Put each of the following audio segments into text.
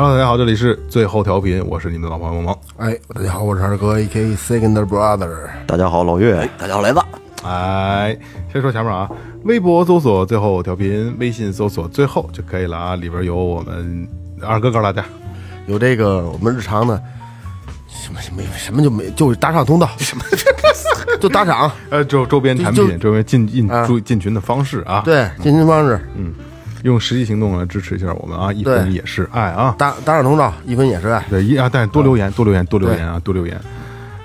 Hello，大家好，这里是最后调频，我是你们的老朋友萌萌。哎，大家好，我是二哥，A.K. Second Brother。大家好，老岳哎，，大家好，雷子。哎，先说前面啊，微博搜索最后调频，微信搜索最后就可以了啊，里边有我们二哥告诉大家，有这个我们日常的什么什么什么就没就是打赏通道，什么就打赏，呃，周周边产就品、周边进进啊注进群的方式啊，，对，进群方式用实际行动来支持一下我们啊，一分也是爱啊，打打赏通道，一分也是爱。对，一啊，但是多留言，多留言，多留言啊，多留言。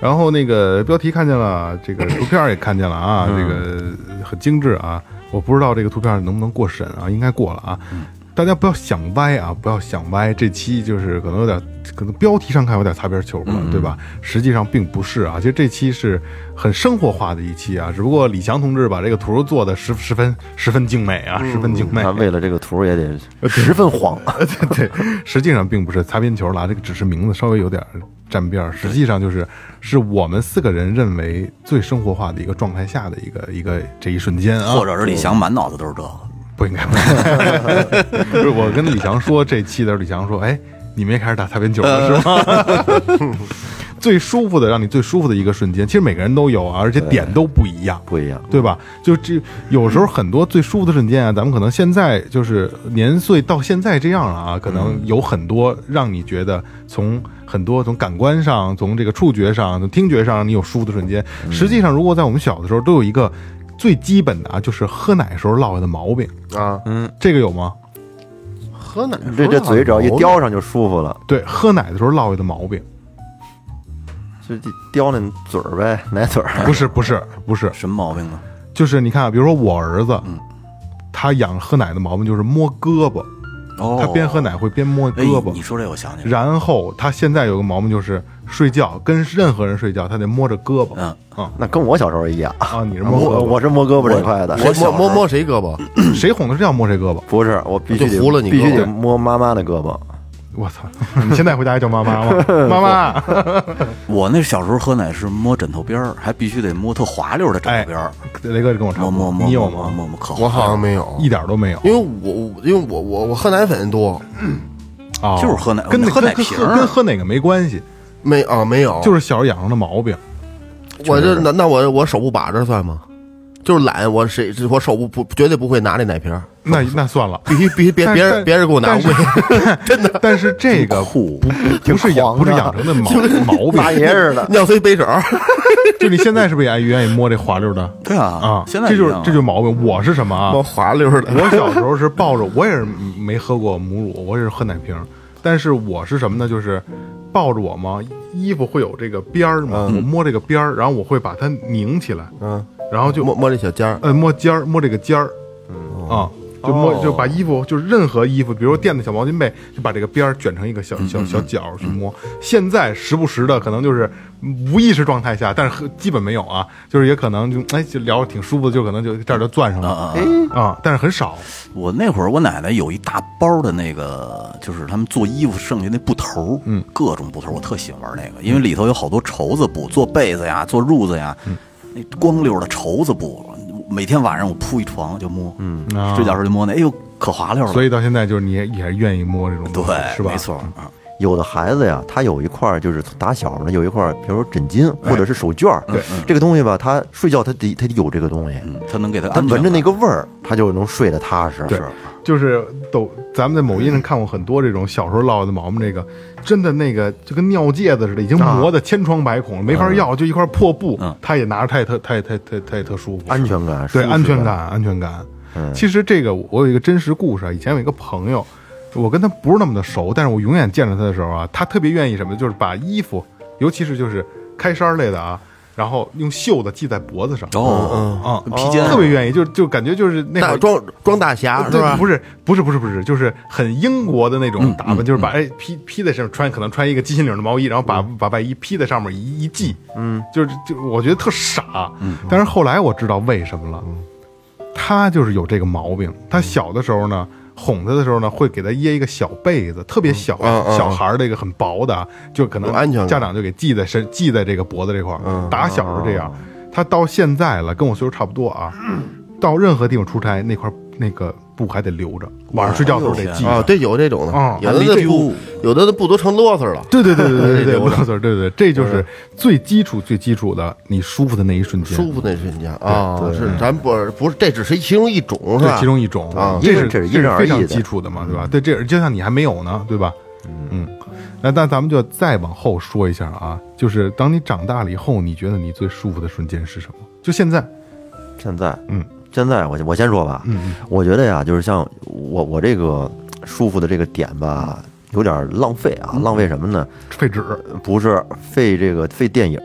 然后那个标题看见了，这个 图片也看见了啊，这个很精致啊。我不知道这个图片能不能过审啊，应该过了啊。大家不要想歪啊，不要想歪。这期就是可能有点，可能标题上看有点擦边球了，对吧？实际上并不是啊。其实这期是很生活化的一期啊，只不过李翔同志把这个图做的十十分十分精美啊，十分精美。他为了这个图也得十分慌。对，实际上并不是擦边球啦，这个只是名字稍微有点沾边儿。实际上就是是我们四个人认为最生活化的一个状态下的一个一个这一瞬间啊，或者是李翔满脑子都是这个，不应该。不是不是，我跟李翔说这期的时候，李翔说：“哎，你们也开始打擦边球了是吗？”最舒服的，让你最舒服的一个瞬间，其实每个人都有啊，而且点都不一样。不一样，对吧？就这有时候很多最舒服的瞬间啊，咱们可能现在就是年岁到现在这样了啊，可能有很多让你觉得从很多从感官上、从这个触觉上、从听觉上，你有舒服的瞬间。实际上，如果在我们小的时候，都有一个最基本的啊，就是喝奶时候落下的毛病，啊，嗯这个有吗？喝奶这这嘴只要一叼上就舒服了，对，喝奶的时候落下的毛病，就叼那嘴儿呗，奶嘴儿。不是不是不是，什么毛病啊？就是你看啊，比如说我儿子，嗯。他养喝奶的毛病就是摸胳膊，哦他边喝奶会边摸哎胳膊。你说这我想起来了，然后他现在有个毛病就是睡觉跟任何人睡觉，他得摸着胳膊。嗯嗯那跟我小时候一样，啊，你是摸我，我是摸胳膊这块的，我摸摸摸谁胳膊？谁哄他睡觉摸谁胳膊？不是我必须得就糊了你必须得摸妈妈的胳膊。我操！你现在回家还叫妈妈吗？妈妈，我那小时候喝奶是摸枕头边儿，还必须得摸特滑溜的枕头边儿，雷哥跟我差不多，摸摸摸你有吗？摸摸摸，可我好像没没有，一点都没有因为我我因为我我我喝奶粉多，啊，就是喝奶跟喝奶瓶儿跟喝哪个没关系，没啊没有，就是小时候养成的毛病。我这那那我我手不把着算吗？就是懒，我谁我手不不绝对不会拿那奶瓶儿，那那算了，必须必须别别人别人给我拿，但是我 真的但是这个不不不是养不是养成的毛 毛大病，爷似的，尿随杯手，就你现在是不是也愿意摸这滑溜的对啊啊？现在这就是这就是毛病。我是什么啊？摸滑溜的。我小时候是抱着，我也是没喝过母乳，我也是喝奶瓶。但是我是什么呢？就是抱着我嘛，衣服会有这个边儿嘛，我摸这个边儿，然后我会把它拧起来，嗯，然后就摸摸这小尖儿，呃摸尖儿，摸这个尖儿，嗯啊。就摸哦就把衣服，就是任何衣服，比如说垫的小毛巾被，就把这个边儿卷成一个小小小角儿去摸。现在时不时的可能就是无意识状态下，但是很基本没有啊，就是也可能就哎就聊着挺舒服的，就可能就这儿就攥上了啊啊！啊，但是很少。我那会儿我奶奶有一大包的那个，就是他们做衣服剩下那布头，嗯，各种布头，我特喜欢玩那个，因为里头有好多绸子布，做被子呀，做褥子呀，那光溜的绸子布，每天晚上我铺一床就摸，嗯啊睡觉时候就摸那，哎呦，可滑溜了。所以到现在就是你也也是愿意摸这种东西，对，是吧？没错啊，有的孩子呀，他有一块儿就是打小呢有一块儿，比如说枕巾或者是手绢儿，对这个东西吧，他睡觉他得他得有这个东西，嗯，他能给他他闻着那个个味儿，他就能睡得踏实。对，就是都咱们在某音上看过很多这种小时候落的毛毛，这个真的那个就跟尿戒子似的，已经磨得千疮百孔了，没法要，就一块破布嗯，他也拿着，他也特他也他也他也他也特舒服，安全感，对安全感，安全感。其实这个我有一个真实故事啊，以前有一个朋友，我跟他不是那么的熟，但是我永远见着他的时候啊，他特别愿意什么，就是把衣服，尤其是就是开衫类的啊，然后用袖子系在脖子上。哦，啊，披肩。特别愿意，就就感觉就是那会儿装装大侠是对，吧？不是不是不是不是，就是很英国的那种打扮，就是把哎披披在身上，穿可能穿一个鸡心领的毛衣，然后把把外衣披在上面一一系，嗯，就是就我觉得特傻，嗯，但是后来我知道为什么了，他就是有这个毛病，他小的时候呢。哄他的时候呢，会给他掖一个小被子，特别小，嗯嗯小孩儿这个很薄的，就可能安全家长就给系在身，系在这个脖子这块儿。打小是这样，他到现在了，跟我岁数差不多啊，到任何地方出差，那块那个布还得留着，晚上睡觉的时候得系啊，对，有这种的啊，有的那布，有的那布都成啰嗦了。对对对对对对对，留着我错，对对对，这就是最基础最基础的，你舒服的那一瞬间，舒服那瞬间啊，不是咱不是不是，这只是其中一种是吧？其中一种啊这是这是非常基础的嘛，对吧？对，这就像你还没有呢，对吧？嗯，那那咱们就再往后说一下啊，就是当你长大了以后，你觉得你最舒服的瞬间是什么？就现在，现在，嗯，现在我我先说吧，嗯我觉得呀，就是像我我这个舒服的这个点吧，有点浪费嗯啊，浪费什么呢？废纸不是费这个费电影。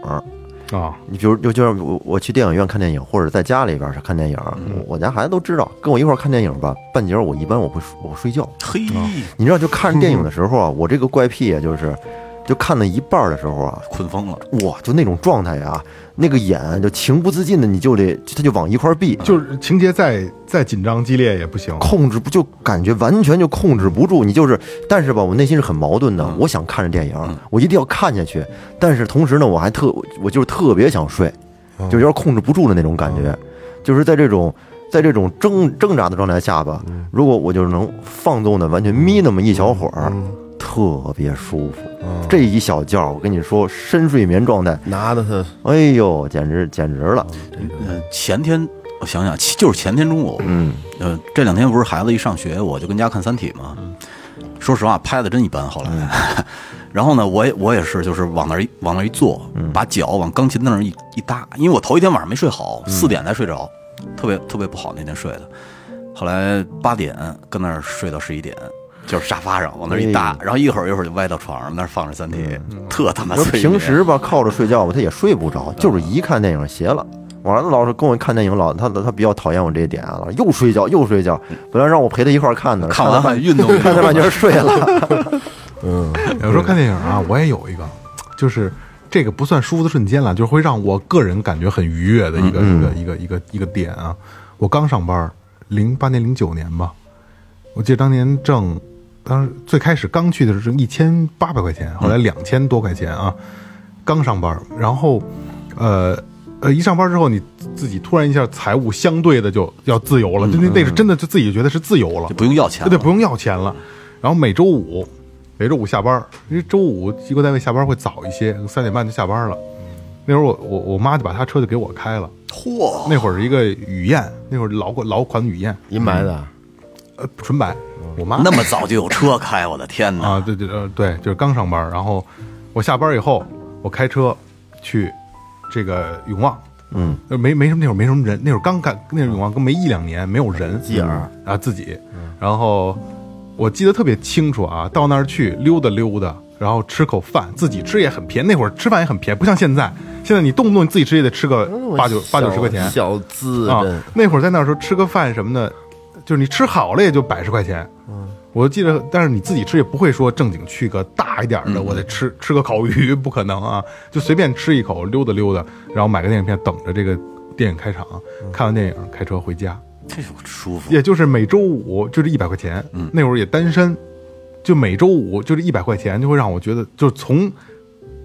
啊，你比如就就像我我去电影院看电影，或者在家里边儿是看电影，我家孩子都知道，跟我一块儿看电影吧，半截儿我一般我会我睡觉。嘿，你知道，就看电影的时候啊，我这个怪癖啊，就是就看到一半的时候啊，困疯了，哇，就那种状态呀，那个眼就情不自禁的，你就得他就往一块儿闭，就是情节再再紧张激烈也不行，控制不就感觉完全就控制不住，你就是，但是吧，我内心是很矛盾的，我想看着电影，我一定要看下去，但是同时呢，我还特我就是特别想睡，就有点控制不住的那种感觉，就是在这种在这种挣挣扎的状态下吧，如果我就是能放纵的完全眯那么一小会儿，特别舒服。这一小觉，我跟你说，深睡眠状态，拿的他哎呦，简直简直了，呃，前天我想想，就是前天中午，嗯，呃，这两天不是孩子一上学，我就跟家看《三体》嘛。说实话，拍的真一般。后来，然后呢，我也我也是，就是往那儿一往那儿一坐，把脚往钢琴那儿一一搭，因为我头一天晚上没睡好，四点才睡着，特别特别不好那天睡的。后来八点跟那儿睡到十一点，就是沙发上往那儿一搭，然后一会儿一会儿就歪到床上，那儿放着《三体》，特他妈说催眠。平时吧靠着睡觉吧，他也睡不着，就是一看电影邪了。我儿子老是跟我看电影，老他他比较讨厌我这一点啊，又睡觉又睡觉。本来让我陪他一块儿看的，看完半运动看他半截睡了。嗯有时候看电影啊，我也有一个，就是这个不算舒服的瞬间了，就是会让我个人感觉很愉悦的一个、一个一个一个一个点啊。我刚上班，零八年零九年吧，我记得当年挣，当时最开始刚去的时候一千八百块钱，后来两千多块钱啊，刚上班，然后呃。呃，一上班之后，你自己突然一下财务相对的就要自由了，就那那是真的就自己觉得是自由了就，不用要钱了，对，不用要钱了。然后每周五，每周五下班，因为周五机构单位下班会早一些，三点半就下班了。那会儿我我我妈就把她车就给我开了。嚯，那会儿是一个雨燕，那会儿老款老款雨燕，银白的，呃，纯白。我妈。那么早就有车开，我的天哪！啊，对对呃对，就是刚上班，然后我下班以后，我开车去这个永旺，嗯，呃没没什么那会儿没什么人，那会儿刚干，那会儿永旺刚没一两年，没有人，继而啊自己，然后我记得特别清楚啊，到那儿去溜达溜达，然后吃口饭，自己吃也很便宜，那会儿吃饭也很便宜，不像现在，现在你动不动你自己吃也得吃个八九八九十块钱小资啊真，那会儿在那儿时候吃个饭什么的，就是你吃好了也就百十块钱。嗯我记得，但是你自己吃也不会说正经去个大一点的，我得吃吃个烤鱼，不可能啊，就随便吃一口，溜达溜达，然后买个电影票，等着这个电影开场，看完电影开车回家，这就舒服。也就是每周五就这一百块钱，嗯那会儿也单身，就每周五就这一百块钱，就会让我觉得，就是从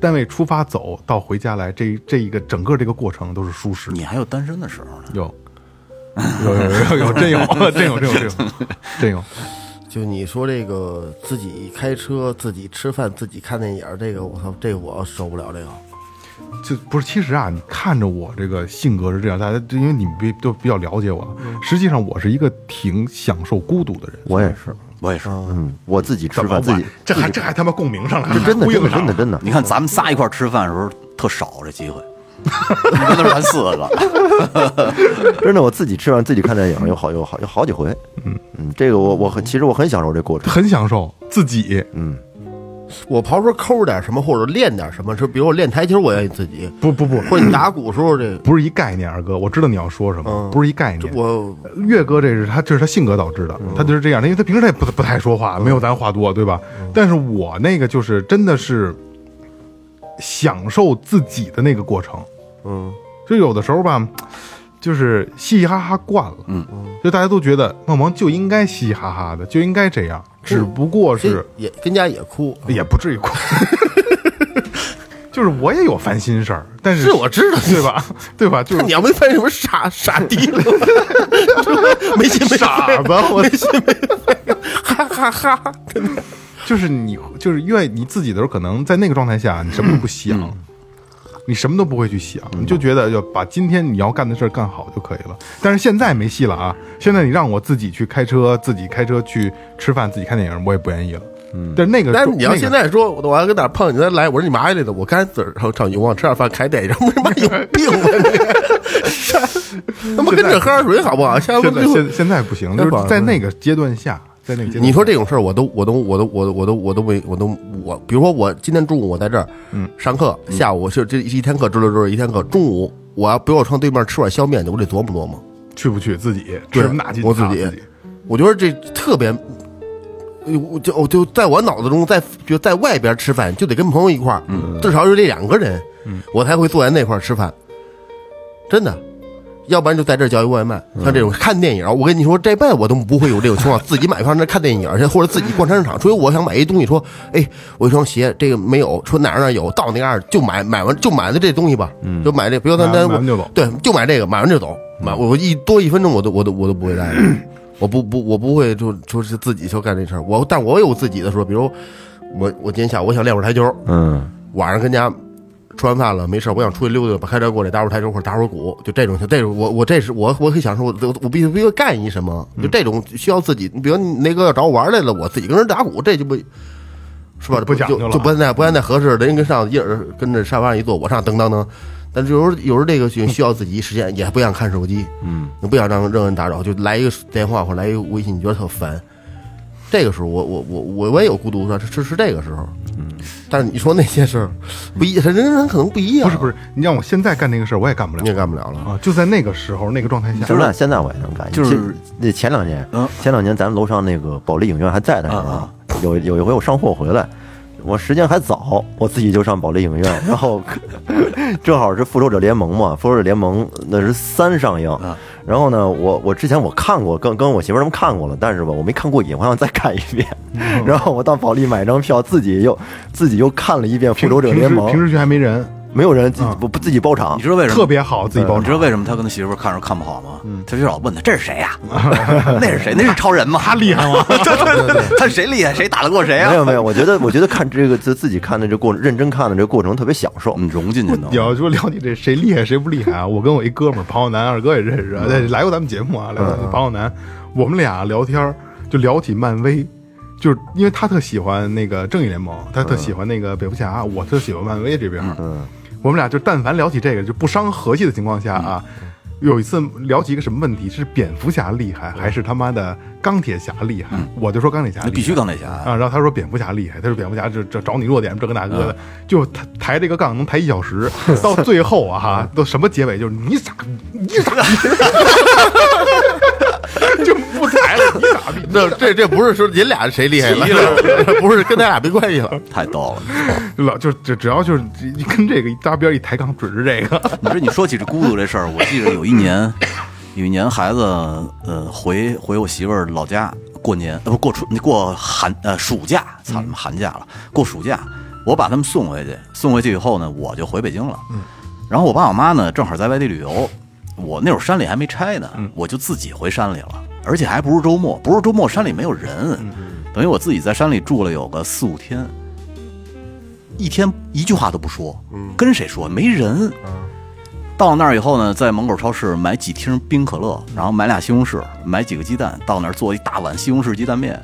单位出发走到回家来，这这一个整个这个过程都是舒适。你还有单身的时候呢，有，有有有有真有 真有真有真有真有，就你说这个自己开车、自己吃饭、自己看电影，这个我操，这个我受不了这个。就不是，其实啊，你看着我这个性格是这样，大家因为你们比都比较了解我，实际上我是一个挺享受孤独的人。我也是，我也是。嗯，我自己吃饭自己，这还这还他妈共鸣上了，真的真的真的真的，你看咱们仨一块儿吃饭的时候特少这机会，那儿咱四个，真的我自己吃完自己看电影有好有好有好几回，嗯。嗯，这个我我很其实我很享受这过程，很享受自己，嗯，我刨出抠点什么，或者练点什么，是比如我练台球，我愿意自己，不不不，或者你打鼓时候这，不是一概念，二哥，我知道你要说什么，不是一概念。我岳哥这是他这是他性格导致的，他就是这样，因为他平时他也不不太说话，没有咱话多，对吧？但是我那个就是真的是享受自己的那个过程，嗯，就有的时候吧，就是嘻嘻哈哈惯了，嗯，就大家都觉得梦萌就应该嘻嘻哈哈的，就应该这样，只不过是也跟家也哭，也不至于哭。就是我也有烦心事儿，但是是我知道，对吧？对吧？就是你要没发现什么傻傻逼了，没心没傻子，我没心没肺，哈哈哈！就是你，就是愿意你自己的时候，可能在那个状态下，你什么都不想，你什么都不会去想，你就觉得要把今天你要干的事儿干好就可以了。但是现在没戏了啊！现在你让我自己去开车，自己开车去吃饭，自己看电影，我也不愿意了。嗯，但是那个，但是你要现在说，我要跟哪儿碰你，再来，我说你妈来的，我刚才自个儿上永旺吃点饭，开电影，他妈有病吧你？他妈跟着喝点水好不好？现在现在不行，就是在那个阶段下，在那个阶段，你说这种事儿，我都我都我都我都我都我都没我都我，比如说我今天中午我在这儿，嗯，上课，下午就这一天课支溜支溜一天课，中午我要比如我上对面吃碗削面去，我得琢磨琢磨。去不去自己对吃我自己我觉得这特别，呃我就我就在我脑子中，在就在外边吃饭就得跟朋友一块儿，至少有这两个人，我才会坐在那块儿吃饭，真的。要不然就在这儿叫一外卖，像这种看电影，我跟你说，这辈子我都不会有这种情况，自己买票那看电影去，或者自己逛商场。除非我想买一东西，说，哎，我一双鞋，这个没有，说哪儿哪儿有，到那嘎儿就买，买完就买了这东西吧，就买这，比如咱买咱买完就走。对，就买这个，买完就走，买我我一多一分钟我都我都我都不会待着，我不不我不会就就是自己就干这事儿，我但我有自己的说，比如我我今天下午我想练会儿台球，嗯，晚上跟家吃完饭了没事，我想出去溜达，把开车过来打会儿台球或者打会儿鼓，就这种这种我我这是我我可以享受，我我我必须必须干一什么，就这种需要自己，比如你那个要找我玩来了，我自己跟人打鼓，这就不。是吧？不讲究了就就不按那不按那合适的，人跟上一人跟着沙发上一坐，我上噔噔噔。但是有时候有时候这个需需要自己时间，也不想看手机，嗯，你不想让任何人打扰，就来一个电话或者来一个微信，你觉得特烦。这个时候我我我我我也有孤独是是是这个时候，嗯，但是你说那些事儿不一，人人人可能不一样，不是不是，你让我现在干那个事儿，我也干不了你也干不了了。啊！就在那个时候那个状态下，现在现在我也能干，就是那前两年，嗯前两年咱们楼上那个保利影院还在的时候啊，有有一回我上货回来，我时间还早，我自己就上保利影院，然后正好是《复仇者联盟》嘛，《复仇者联盟》那是三上映，然后呢，我我之前我看过，跟跟我媳妇他们看过了，但是吧，我没看过瘾，我想再看一遍，然后我到保利买张票，自己又自己又看了一遍《复仇者联盟。平时》，平时去还没人，没有人自己不不自己包场你，知道为什么特别好，自己包场。你知道为什么他跟他媳妇儿看着看不好吗？他就老问他这是谁呀？那是谁？那是超人吗？他厉害吗？他谁厉害？谁打得过谁啊？没有没有，我觉得我觉得看这个自自己看的这过，认真看的这过程特别享受。嗯，融进去呢你。要说了解这谁厉害谁不厉害啊？我跟我一哥们儿庞浩南二哥也认识啊，来过咱们节目啊，来过庞浩南，我们俩聊天就聊起漫威，就是因为他特喜欢那个正义联盟，他特喜欢那个蝙蝠侠，我特喜欢漫威这边。嗯，我们俩就但凡聊起这个就不伤和气的情况下啊。有一次聊起一个什么问题，是蝙蝠侠厉害还是他妈的钢铁侠厉害？我就说钢铁侠必须钢铁侠啊！然后他说蝙蝠侠厉害，他说蝙蝠侠这这找你弱点，这个那个的，就抬抬这个杠能抬一小时，到最后啊哈，都什么结尾就是你傻逼，你傻逼，就不抬了，你傻逼。这这这不是说您俩谁厉害了，不是跟咱俩没关系了。太逗了！老就只只要就是一跟这个一搭边一抬杠，准是这个。你说你说起这孤独这事儿，我记得有一年，有一年孩子呃回回我媳妇儿老家过年，呃不过春过寒呃暑假，操他妈寒假了，过暑假，我把他们送回去，送回去以后呢，我就回北京了。然后我爸我妈呢正好在外地旅游，我那会儿山里还没拆呢，我就自己回山里了，而且还不是周末，不是周末山里没有人，等于我自己在山里住了有个四五天。一天一句话都不说，跟谁说？没人。到了那儿以后呢，在门口超市买几听冰可乐，然后买俩西红柿，买几个鸡蛋，到那儿做一大碗西红柿鸡蛋面，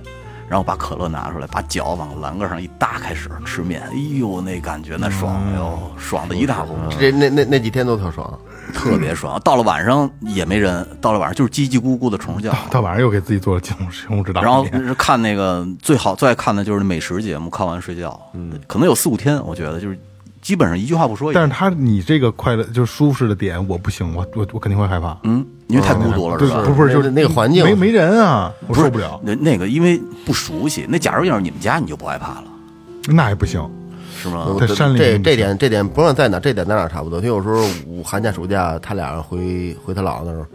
然后把可乐拿出来，把脚往栏杆上一搭，开始吃面。哎呦，那感觉那爽，哎呦，爽的一塌糊涂。这那那那几天都特爽，特别爽。到了晚上也没人，到了晚上就是叽叽咕咕的虫叫。到晚上又给自己做了西红柿西红柿大然后看那个最好最爱看的就是美食节目，看完睡觉，嗯，可能有四五天，我觉得就是基本上一句话不说。但是他你这个快乐就是舒适的点，我不行，我我我肯定会害怕。嗯，因为太孤独了，对是吧？不是不是就是那个环境没没人啊，我受不了。那那个因为不熟悉，那假如要是你们家，你就不害怕了，那也不行，是吗？在山里这这点这点不论在哪，这点咱俩差不多。就有时候我寒假暑假，他俩回回他姥姥那儿，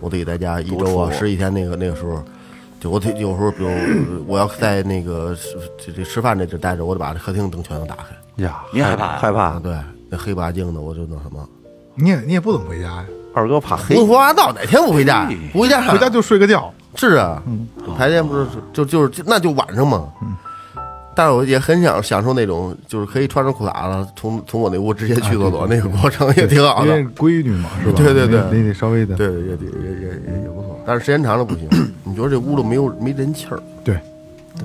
我自己在家一周啊十几天，那个那个时候，就我得有时候，比如我要在那个吃这这吃饭这这待着，我得把这客厅灯全都打开。呀，你害怕害怕啊，？对，那黑不拉净的，我就那什么。你也你也不怎么回家呀，二哥怕黑胡，说八道，哪天不回家呀？不回家，回家就睡个觉。是啊，白天不是就就是那就晚上嘛。但是我也很想享受那种，就是可以穿着裤衩子从从我那屋直接去厕所那个过程，也挺好的因为。闺女嘛，是吧？对对对你得得稍微的对，也也也也也不错，但是时间长了不行。你觉得这屋里没有没人气儿？对，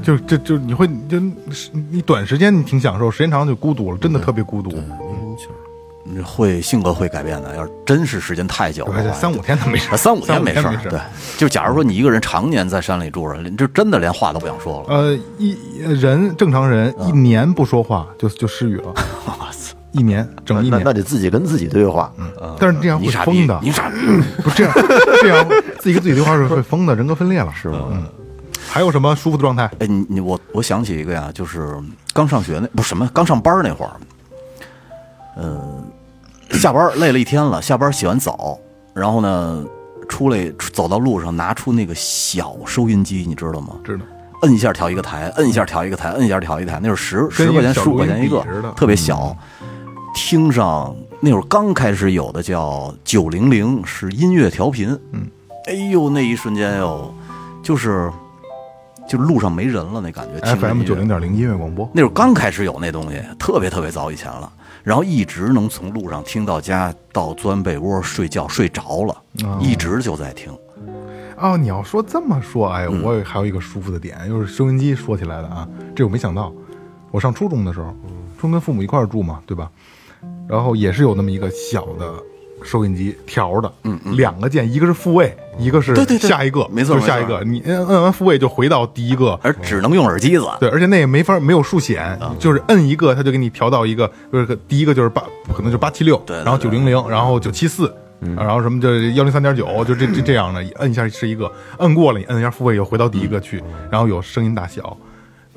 就就就你会就你短时间你挺享受，时间长了就孤独了，真的特别孤独。会性格会改变的。要是真是时间太久了，三五天都没事啊，三五天没事没。事对，就假如说你一个人常年在山里住着，就真的连话都不想说了。呃，一人正常人一年不说话就就失语了，一年整一年，那那得自己跟自己对话。嗯但是这样会你傻逼疯的，，你傻逼。不是这样这样自己跟自己对话是会疯的，人格分裂了，是吗？嗯，还有什么舒服的状态？哎，你你我我想起一个呀，就是刚上学那不是什么，刚上班那会儿，嗯、下班累了一天了，下班洗完澡，然后呢，出来走到路上，拿出那个小收音机，你知道吗？知道。摁一下调一个台，摁一下调一个台，摁一下调一个台，那会儿十十块钱、十五块钱一个特别小。听上那会儿刚开始有的叫九零零是音乐调频，嗯，哎呦那一瞬间哟，就是就路上没人了那感觉 FM 九零点零音乐广播，那时候刚开始有那东西，特别特别早以前了，然后一直能从路上听到家，到钻被窝睡觉睡着了，一直就在听。哦，你要说这么说，哎，我有还有一个舒服的点，就是收音机说起来的啊，这我没想到。我上初中的时候，初中跟父母一块儿住嘛，对吧？然后也是有那么一个小的收音机调的，嗯嗯，两个键，一个是复位，一个是对对对。下一个，没错就下一个。你摁摁完复位就回到第一个，而只能用耳机子，对，而且那也没法没有数显，就是摁一个，它就给你调到一个，就是第一个就是八，可能就是八七六，对对然后九零零，然后九七四，然后什么就幺零三点九，就这这这样的，摁一下是一个，摁过了你摁一下复位又回到第一个去，然后有声音大小。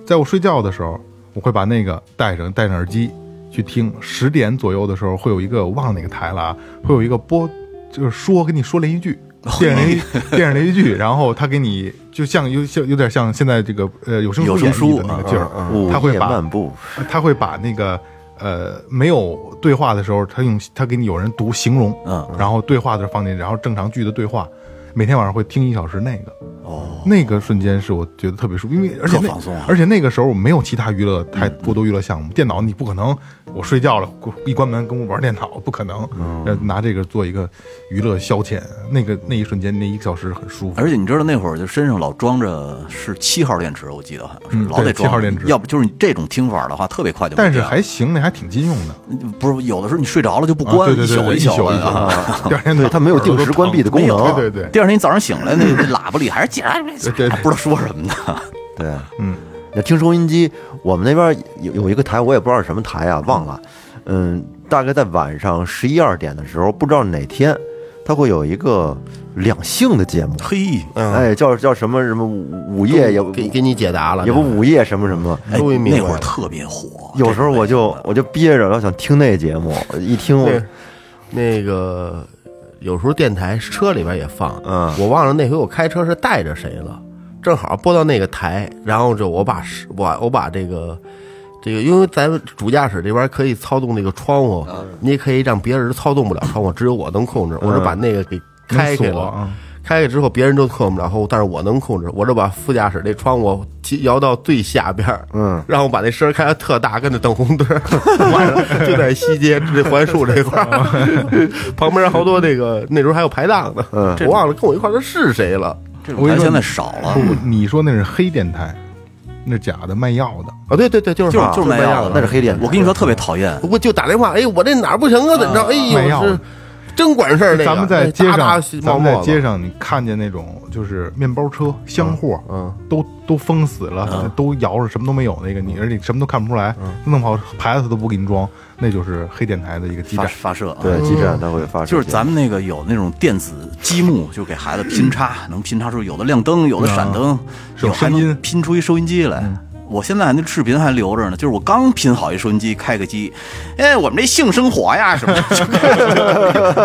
在我睡觉的时候，我会把那个戴上戴上耳机去听，十点左右的时候会有一个我忘了哪个台了啊，会有一个播，就是说跟你说连续剧。电视连 电视连续剧，然后他给你就像有像有点像现在这个呃有声有声演绎的那个劲儿，他会把，他会把那个呃没有对话的时候，他用他给你有人读形容，嗯，然后对话的时候放进去，然后正常剧的对话，每天晚上会听一小时那个，哦，那个瞬间是我觉得特别舒服，因为而且那而且那个时候我没有其他娱乐太过多娱乐项目，电脑你不可能我睡觉了一关门跟我玩电脑，不可能，嗯。拿这个做一个娱乐消遣，那个那一瞬间那一个小时很舒服，而且你知道那会儿就身上老装着是七号电池，我记得好像是、嗯老得装7号电池。要不就是你这种听法的话，特别快就但是还行，那还挺经用的，不是有的时候你睡着了就不啊关，对对对对，一一宿一宿宿的啊。第二天对它没有定时关闭的功能。对对对。第二天你早上醒来，那那喇叭里还是叽啦对 对。不知道说什么呢。对，嗯，那听收音机，我们那边有有一个台，我也不知道是什么台啊，忘了。嗯，大概在晚上十一二点的时候，不知道哪天，它会有一个两性的节目，嘿，嗯，哎，叫叫什么什么午午夜也给给你解答了，也不午夜什么什么。哎那会儿特别火，有时候我就我就憋着，要想听那节目，一听我对，那个有时候电台车里边也放，嗯我忘了那回我开车是带着谁了，正好播到那个台，然后就我把是我我把这个这个，因为咱们主驾驶这边可以操纵那个窗户，你也可以让别人操纵不了窗户，只有我能控制，我就把那个给开开了。开开之后，别人都控不了后，但是我能控制，我就把副驾驶这窗户摇到最下边儿嗯，然后把那声儿开的特大，跟那等红灯儿，晚上就在西街这槐树这块儿，旁边好多那个那时候还有排档呢，嗯。我忘了跟我一块儿的是谁了这种台现在少了不，不，你说那是黑电台，那是假的卖药的。啊？对对对，就是就是啊就是卖药的卖药的，那是黑电台我跟你说特别讨厌，我就打电话，哎，我这哪儿不行啊？怎么着？哎呦，卖药是真管事儿。那个咱们在街上，哒咱们在街上，你看见那种就是面包车、箱货，嗯，都都封死了，都摇着，什么都没有。那个你，而且什么都看不出来，弄好牌子都不给你装，那就是黑电台的一个基站。发射啊。对，基站它会发射，就是咱们那个有那种电子积木，就给孩子拼插，能拼插出有的亮灯，有的闪灯，是有有还能声音拼出一收音机来。我现在那视频还留着呢，就是我刚拼好一收音机，开个机，哎，我们这性生活呀什么的，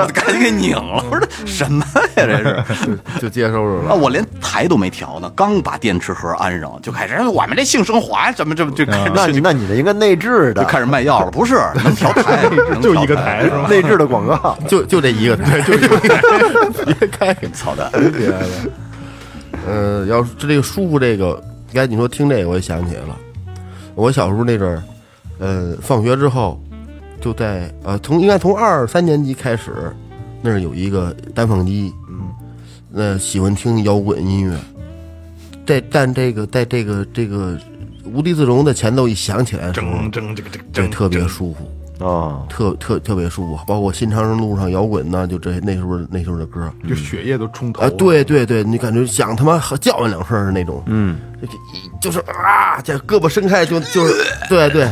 就 赶紧给拧了。我说这什么呀这是？就接收着啊，我连台都没调呢，刚把电池盒安上，就开始哎我们这性生活呀，怎么这么就开始那你那你这应该内置的，就开始卖药了？不是，能调台，能 就一个台是吧？内置的广告，就就这一个台，就这一个台，别开。操蛋！别的。呃，要是这个舒服，这个刚才你说听这个，我也想起来了。我小时候那阵儿，呃，放学之后，就在呃，从应该从二三年级开始，那儿有一个单放机，嗯，那喜欢听摇滚音乐。在但这个在这个这个无地自容的前奏一响起来的时候，铮铮这个这个，这特别舒服。啊，特特特别舒服，包括新长征路上摇滚呢，就这那时候那时候的歌，就血液都冲头啊，了。对对对，你感觉想他妈叫唤两声的那种，嗯，就是啊，这胳膊伸开就就是，对对，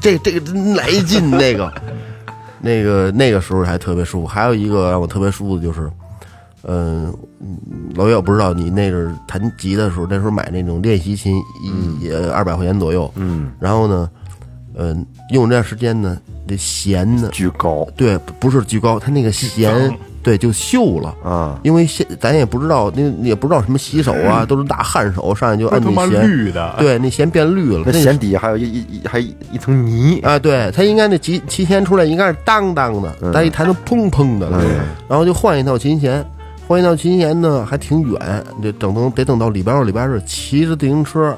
这这个真来劲，那个 那个那个时候还特别舒服。还有一个让我特别舒服的就是，嗯，老岳，我不知道你那阵儿弹吉的时候，那时候买那种练习琴，一也二百块钱左右，嗯，然后呢，嗯，用这段时间呢，这弦呢，巨高。对，不是巨高，它那个弦对就锈了。啊，因为现咱也不知道，那也不知道什么洗手啊，都是大汗手，上来就按那弦，绿的，对，那弦变绿了。那那弦底下还有一一一还一层泥，啊，对，它应该那琴琴弦出来应该是当当的，但一弹就砰砰的了，然后就换一套琴弦，换一套琴弦呢还挺远，得等等得等到礼拜二、礼拜日骑着自行车，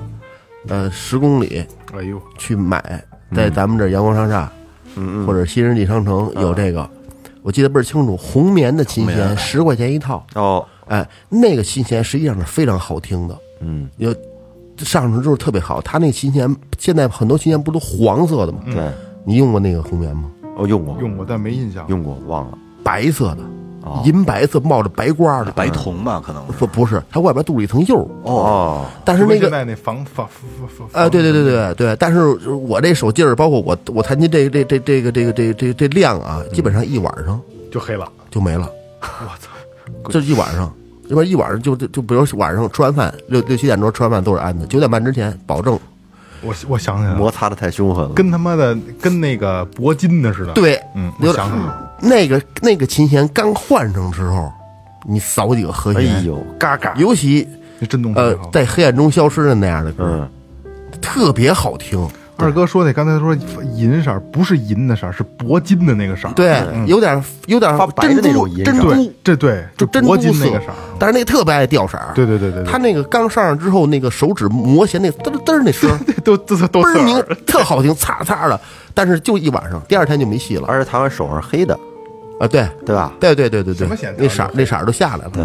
呃，十公里哎呦，去买，在咱们这儿阳光商厦，嗯或者新世纪商城有这个，我记得倍儿清楚，红棉的琴弦十块钱一套，哦，哎，那个琴弦实际上是非常好听的，嗯，有上手之后特别好。它那琴弦现在很多琴弦不都黄色的吗？对，你用过那个红棉吗？哦用过，用过但没印象。用过，忘了，白色的，银白色冒着白光的，白铜吧，可能不不是，它外边镀了一层釉。哦，但是那个现在那防防防防啊，对对对对对，但是我这手劲儿，包括我我弹琴这这这这个这个这这这量啊，基本上一晚上就黑了。就没了，我操！这一晚上。要不然一晚上就就就比如晚上吃完饭六六七点钟吃完饭都是安的，九点半之前保证我我想起来了，摩擦的太凶狠了，跟他妈的跟那个铂金的似的。，对，嗯，我有想起来了，那个那个琴弦刚换上之后，你扫几个和哎弦，呦，嘎嘎，尤其震动呃。在黑暗中消失的那样的歌，嗯，特别好听。二哥说那刚才说银色不是银的色，是铂金的那个色。对，有点有点发白的珍珠那种银色珍珠对，，这对就珍珠铂金色那个色。但是那个特别爱掉色儿。对对对对对，他那个刚上上之后，那个手指磨弦那嘚儿嘚儿那声儿 都都都色倍儿明儿。，特好听，擦擦的。但是就一晚上，第二天就没戏了而且弹完手上黑的，啊！对对吧？对对对对对什么弦，那色儿那色儿都下来了。对，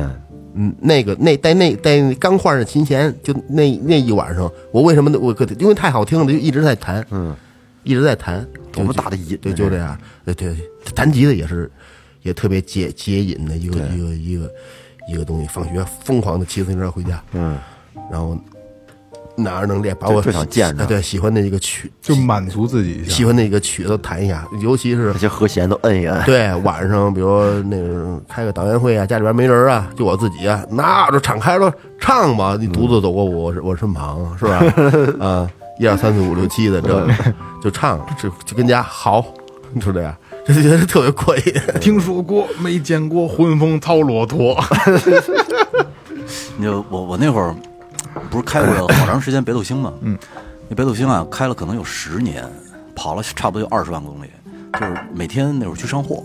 嗯，那个那在那在刚换上琴弦，就那那一晚上，我为什么我因为太好听了，就一直在弹，嗯，一直在弹，多么就大的瘾对，就这样，对对，弹吉他也是也特别解解瘾的一个一个一个一个东西。放学疯狂的骑自行车回家，嗯，然后哪儿能练，把我就想见着哎对喜欢的一个曲，就满足自己。喜欢的一个曲子弹一下，尤其是那些和弦都摁一摁，对，晚上比如那个开个党员会啊，家里边没人啊，就我自己啊，那就敞开了唱吧，你独自走过我我身旁，是吧？啊，一二三四五六七的这 就唱，就就跟家好，就这样，就觉得特别过瘾。听说过没见过混风操骆驼，你就我我那会儿不是开过好长时间北斗星吗？嗯，那北斗星啊，开了可能有十年，跑了差不多有二十万公里，就是每天那会儿去上货。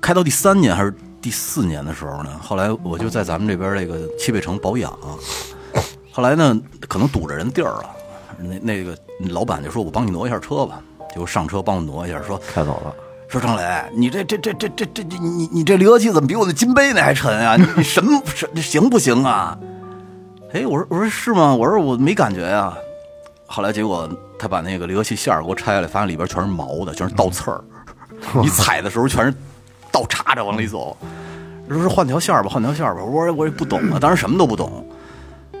开到第三年还是第四年的时候呢，后来我就在咱们这边这个汽配城保养，后来呢可能堵着人地儿了，那那个老板就说我帮你挪一下车吧，结果上车帮我挪一下，说开走了，说张磊，你这这这这这这这你你这离合器怎么比我的金杯那还沉啊？你你什么什这行不行啊？哎，我说我说是吗？我说我没感觉呀、后来结果他把那个离合器线儿给我拆下来，发现里边全是毛的，全是倒刺儿。你踩的时候全是倒插着往里走。说是换条线儿吧，换条线儿吧。我说我也不懂啊，当时什么都不懂。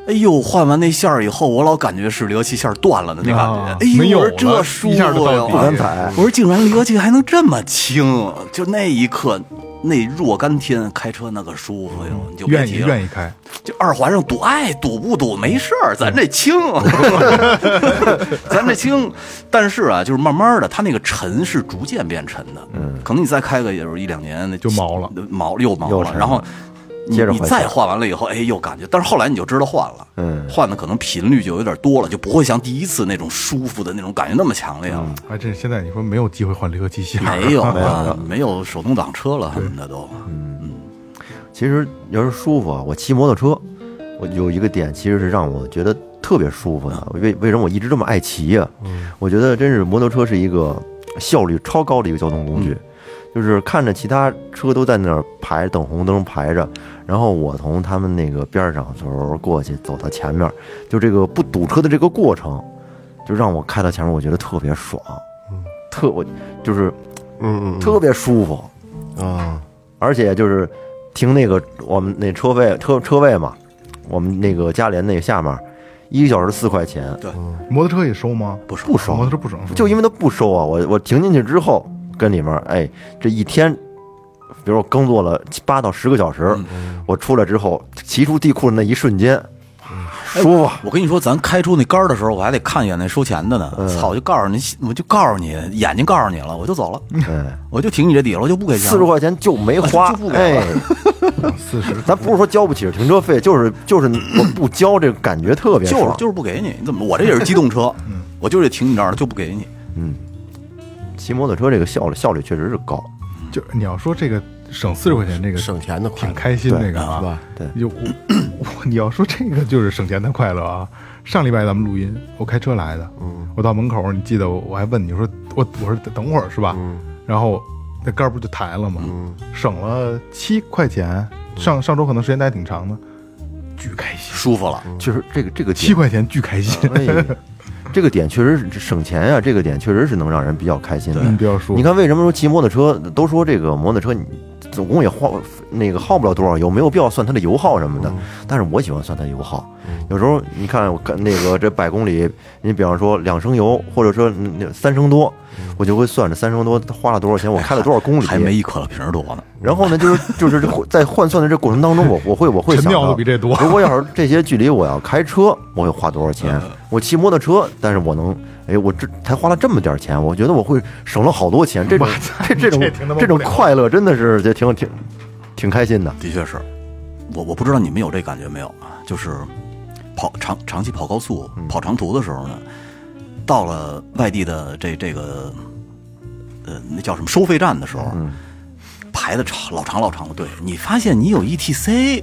哎呦，换完那线儿以后，我老感觉是离合器线儿断了的那感觉。啊哎呦，我说这舒呀！不敢踩我说竟然离合器还能这么轻，就那一刻，那若干天开车那个舒服哟，你就别愿意。愿意开，就二环上堵，哎，堵不堵没事儿，咱这轻，咱这轻。但是啊，就是慢慢的，它那个沉是逐渐变沉的。嗯，可能你再开个也就是一两年，那就毛了，毛又毛了。沉然后你接着你再换完了以后，哎，又感觉，但是后来你就知道换了，嗯换的可能频率就有点多了，就不会像第一次那种舒服的那种感觉那么强烈了。还真是现在你说没有机会换离合器线儿，没有啊，没有手动挡车了，什么的都。嗯其实要是舒服啊，我骑摩托车，我有一个点其实是让我觉得特别舒服的。为为什么我一直这么爱骑呀、我觉得真是摩托车是一个效率超高的一个交通工具。就是看着其他车都在那儿排等红灯排着，然后我从他们那个边上时候过去，走到前面，就这个不堵车的这个过程，就让我开到前面，我觉得特别爽，特我就是嗯特别舒服。嗯啊，而且就是停那个我们那车位车车位嘛，我们那个嘉联那个下面，一个小时四块钱，对摩托车也收吗？不收不收摩托车不收，就因为它不收啊。我我停进去之后，跟里面哎，这一天，比如我工作了八到十个小时，我出来之后骑出地库的那一瞬间，舒服。我跟你说，咱开出那杆儿的时候，我还得看一眼那收钱的呢。嗯操，我就告诉你，我就告诉你，眼睛告诉你了，我就走了，哎，我就停你这底了，我就不给钱。四十块钱就没花 就不，给哎，四十，咱不是说交不起停车费，就是就是我不交，这个感觉特别爽。就是就是不给你，你怎么？我这也是机动车，嗯我就得停你这儿了，就不给你。骑摩托车这个效率效率确实是高，就你要说这个省四十块钱这个省钱的快乐挺开心那个啊，是吧？对就我我你要说这个就是省钱的快乐啊！上礼拜咱们录音，我开车来的，嗯我到门口，你记得我我还问你说我我说等会儿是吧？嗯然后那杆儿不就抬了吗？省了七块钱，上上周可能时间待挺长的，巨开心，舒服了，确实这个这个七块钱巨开心，哎，这个点确实是省钱呀、这个点确实是能让人比较开心的。嗯，比较舒服。你看，为什么说骑摩托车都说这个摩托车你总共也花那个耗不了多少油，没有必要算它的油耗什么的。但是我喜欢算它油耗。有时候你看我看那个这百公里，你比方说两升油，或者说嗯那三升多，我就会算这三升多花了多少钱，我开了多少公里。还没一可乐瓶多呢。然后呢，就是就是这 在换算的这过程当中，我我会我会想比这多如果要是这些距离我要开车，我会花多少钱？我骑摩托车，但是我能，哎，我这才花了这么点钱，我觉得我会省了好多钱。这种 这这种这种快乐真的是就挺挺挺开心的。的确是，我我不知道你们有这感觉没有啊？就是跑长长期跑高速、跑长途的时候呢，到了外地的这这个呃那叫什么收费站的时候，排的长老长老长的队，你发现你有 ETC，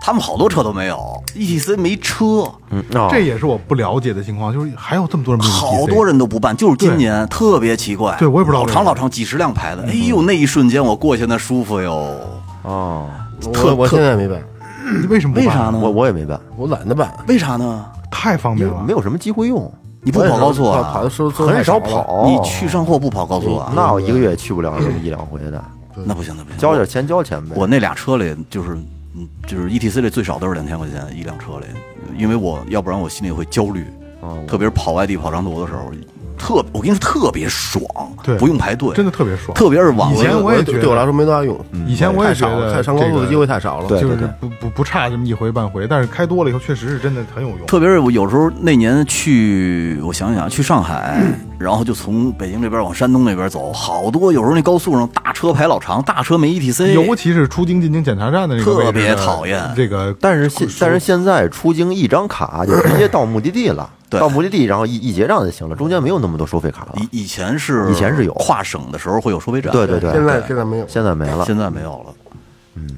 他们好多车都没有，ETC 没车，嗯，哦这也是我不了解的情况，就是还有这么多人没有 ETC 好多人都不办，就是今年特别奇怪。对我也不知道老长老长几十辆排的，哎呦，那一瞬间我过去那舒服哟。哦，我我现在没办，你 为什么不办为啥呢？我我也没办，我懒得办，为啥呢？太方便了，没有什么机会用，你不跑高速跑啊？的时候很少。跑。你去上货不跑高速啊？那我一个月也去不了这么一两回的，那不行，那不行。交点钱交钱呗。我那俩车里就是，嗯，就是 ETC 里最少都是两千块钱一辆车里，因为我要不然我心里会焦虑，哦特别是跑外地跑长途的时候，特我跟你说特别爽，对不用排队，真的特别爽。特别是往以前我也觉得对我来说没多大用，以前我也少了，觉得太上高速的机会太少了。对就是不不不差这么一回半回，但是开多了以后，确实是真的很有用。特别是我有时候那年去，我想想，去上海，然后就从北京这边往山东那边走，好多有时候那高速上大车排老长，大车没 ETC，尤其是出京进京检查站的那个特别讨厌这个，但是现但是现在出京一张卡就直接到目的地了，对到目的地然后一一结账就行了，中间没有那么多收费卡了。以以前是以前是有跨省的时候会有收费站，对对对，现在现在没有。现在没了。现在没有了，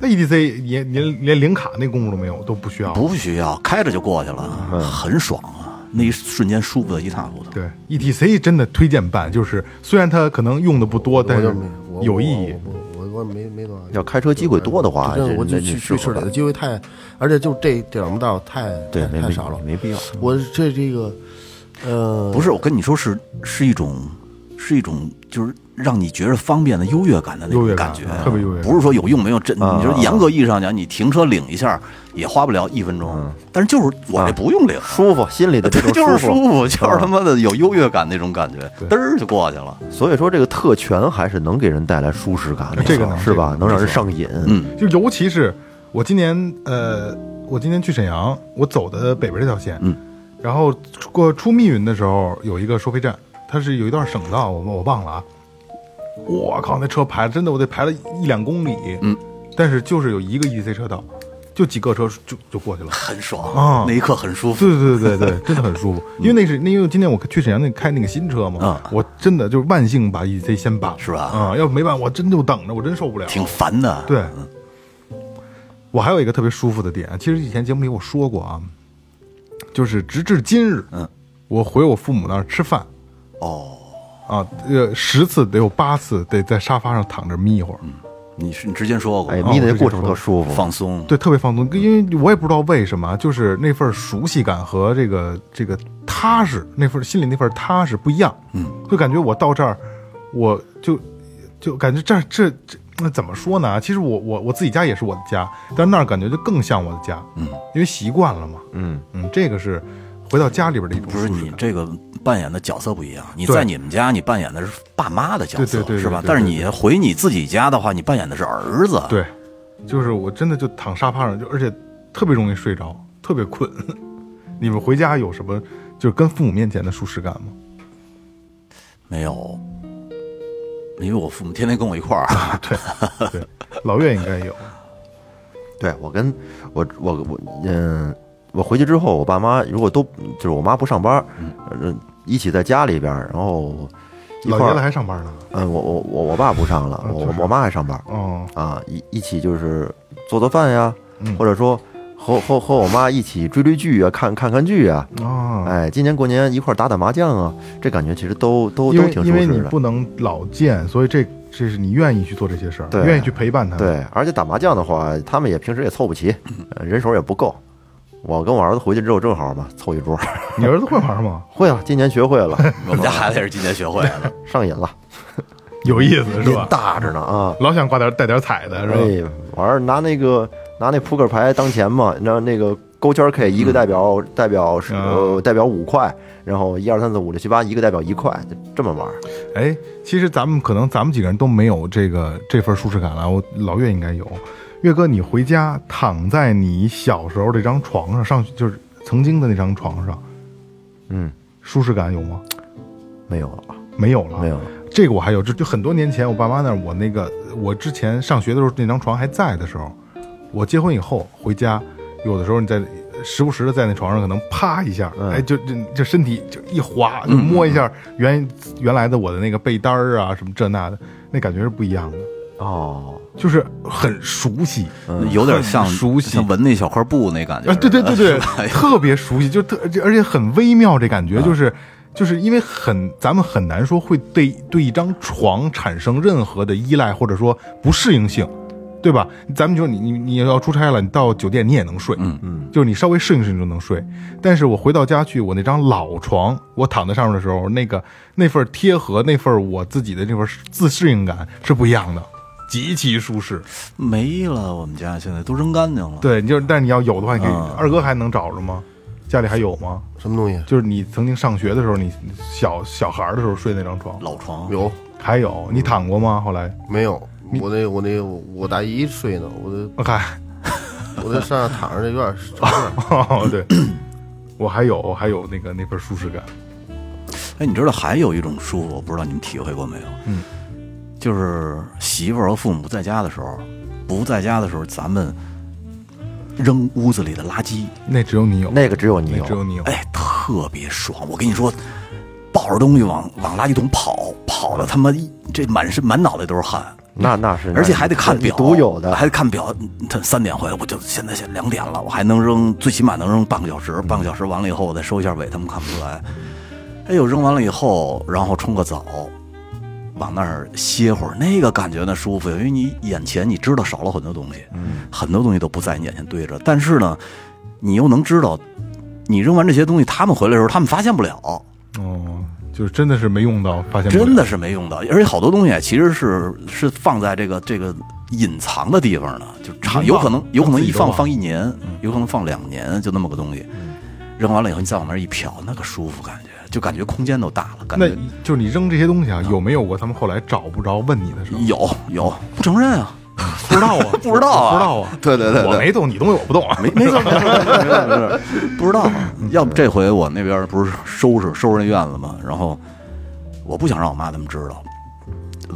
那 EDC 也连连领卡那功夫都没有，都不需要。不需要开着就过去了，嗯很爽啊，那一瞬间舒服的一塌糊涂。对，ETC 真的推荐办，就是虽然它可能用的不多，但是有意义。我我我没没多少。要开车机会多的话，就我就去去市里的机会太，而且就这这两道太对太太少了。没必要。我这这个，呃，不是，我跟你说是是一种是一种就是让你觉着方便的优越感的那种感觉，特别优越不是说有用没用，真啊你说严格意义上讲，你停车领一下也花不了一分钟，但是就是我这不用领，舒服，心里的这对，种就是舒服。就是他妈的有优越感那种感觉，嘚儿就过去了。所以说，这个特权还是能给人带来舒适感的，这个能是吧？能能让人上瘾。嗯，就尤其是我今年呃，我今年去沈阳，我走的北边这条线，嗯，然后过出密云的时候有一个收费站，它是有一段省道，我我忘了啊。我靠，那车排真的我得排了一两公里，嗯，但是就是有一个 EC 车道，就几个车就就过去了。很爽啊那一刻很舒服。对对对对对，真的很舒服。因为那是那因为今天我去沈阳那开那个新车嘛，啊我真的就是万幸把 EC 先办了，是吧啊、要没办，我真就等着，我真受不了。挺烦的。对，我还有一个特别舒服的点，其实以前节目里我说过啊，就是直至今日，嗯，我回我父母那儿吃饭哦，啊，呃，十次得有八次得在沙发上躺着眯一会儿，你是你之前说过，哎，哦眯的那过程特舒服。放松，对，特别放松，因为我也不知道为什么，就是那份熟悉感和这个这个踏实，那份心里那份踏实不一样，嗯，就感觉我到这儿，我就就感觉这儿这这那怎么说呢？其实我我我自己家也是我的家，但那儿感觉就更像我的家，嗯，因为习惯了嘛，嗯，嗯，这个是回到家里边的一种不是你这个扮演的角色不一样，你在你们家你扮演的是爸妈的角色，对对对对是吧？对对但是你回你自己家的话，你扮演的是儿子，，对，就是我真的就躺沙发上，就而且特别容易睡着，特别困。你们回家有什么就是跟父母面前的舒适感吗？没有，因为我父母天天跟我一块儿，对，老岳应该有。对我跟我我我嗯，我回去之后，我爸妈如果都就是我妈不上班，嗯，一起在家里边儿，然后一老爷子还上班呢。嗯，我我我我爸不上了，我就是我妈还上班哦，啊，一一起就是做做饭呀，嗯或者说和和和我妈一起追追剧啊，看看看剧啊，哦，哎，今年过年一块儿打打麻将啊，这感觉其实都都都因为因为挺舒适的。你不能老见，所以这这是你愿意去做这些事儿，对愿意去陪伴他。，对，而且打麻将的话，他们也平时也凑不齐，呃人手也不够。我跟我儿子回去之后正好嘛，凑一桌。你儿子会玩吗？会啊，今年学会了，我们家孩子也是今年学会了。上瘾了，有意思是吧？大着呢啊！老想挂点带点彩的是吧？哎，玩儿拿那个拿那扑克牌当钱嘛，你知道那个勾圈 K 一个代表代表是呃代表五块，然后一二三四五六七八一个代表一块，就这么玩儿。哎，其实咱们可能咱们几个人都没有这个这份舒适感了。我老岳应该有。岳哥，你回家躺在你小时候这张床上，上就是曾经的那张床上，嗯，舒适感有吗？没有了，没有了，没有了。这个我还有，就就很多年前我爸妈那儿，我那个我之前上学的时候那张床还在的时候，我结婚以后回家，有的时候你在时不时的在那床上可能啪一下，嗯。哎，就就就身体就一滑，就摸一下原原来的我的那个被单儿啊什么这那的，那感觉是不一样的，哦，就是很熟悉。有点像熟悉像闻那小块布那感觉啊，对对对对，特别熟悉，就特而且很微妙，这感觉就是。就是因为很，咱们很难说会对对一张床产生任何的依赖，或者说不适应性，对吧？咱们就你你你要出差了，你到酒店你也能睡，嗯嗯，就是你稍微适应适应就能睡。但是我回到家去，我那张老床，我躺在上面的时候，那个那份贴合，那份我自己的那份自适应感是不一样的，极其舒适。没了，我们家现在都扔干净了。对，你就是，但是你要有的话，你可以啊二哥还能找着吗？家里还有吗？什么东西？就是你曾经上学的时候，你小小孩儿的时候睡那张床，老床有还有你躺过吗？后来，没有？我那我那我大姨睡呢，我的我看，我在山上躺着，这有点潮热。哦，对，我还有我还有那个那份舒适感，哎，你知道还有一种舒服，我不知道你们体会过没有？嗯，就是媳妇儿和父母不在家的时候，不在家的时候，咱们扔屋子里的垃圾，那只有你有，那个只有你有，只有你有，哎，特别爽。我跟你说，抱着东西往往垃圾桶跑，跑的他妈一这满身满脑袋都是汗，那那是，而且还得看表，独有的，还得看表。他三点回来，我就现在现两点了，我还能扔，最起码能扔半个小时。半个小时完了以后，我再收一下尾，他们看不出来。哎呦，扔完了以后，然后冲个澡，往那儿歇会儿，那个感觉呢舒服，因为你眼前你知道少了很多东西，很多东西都不在你眼前堆着，但是呢，你又能知道，你扔完这些东西，他们回来的时候，他们发现不了。哦，就是真的是没用到，发现不了真的是没用到，而且好多东西啊其实是是放在这个这个隐藏的地方呢，就长有可能有可能一放放一年，有可能放两年，就那么个东西，扔完了以后你再往那儿一瞟，那个舒服感觉，就感觉空间都大了，感那觉就是你扔这些东西啊，有没有过他们后来找不着问你的时候？有有不承认啊，不知道啊，不知道啊，不知道啊。对对对，对我没动，你东西我不动啊。没没错没错没错没错没错，不知道啊。要不这回我那边不是收拾收拾那院子嘛，然后我不想让我妈他们知道，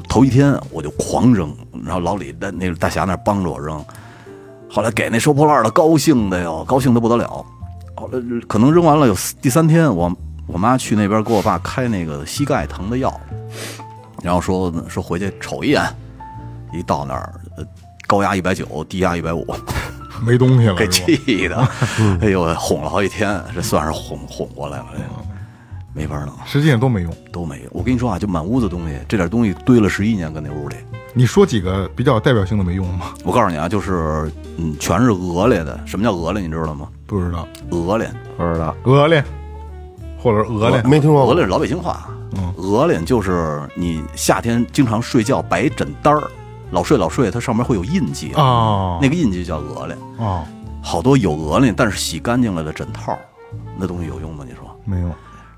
头一天我就狂扔，然后老李在那个大侠那儿帮着我扔，后来给那收破烂的高兴的哟，高兴的不得了。后来可能扔完了有四第三天，我我妈去那边给我爸开那个膝盖疼的药，然后说说回去瞅一眼，一到那儿。呃高压一百九，低压一百五，没东西了，给气的，哎呦，哄了好几天，这算是哄哄过来了，这个没法弄，实际上都没用。都没用。我跟你说啊，就满屋子东西，这点东西堆了十一年，搁那屋里。你说几个比较有代表性的没用吗？我告诉你啊，就是嗯，全是鹅来的。什么叫鹅来？你知道吗？不知道，鹅来，不知道，鹅嘞，或者是鹅脸，没听说过鹅脸是老北京话。鹅脸就是你夏天经常睡觉白枕单儿，老睡老睡，它上面会有印记，哦，那个印记叫鹅脸。哦，好多有鹅脸，但是洗干净了的枕套，那东西有用吗？你说？没有。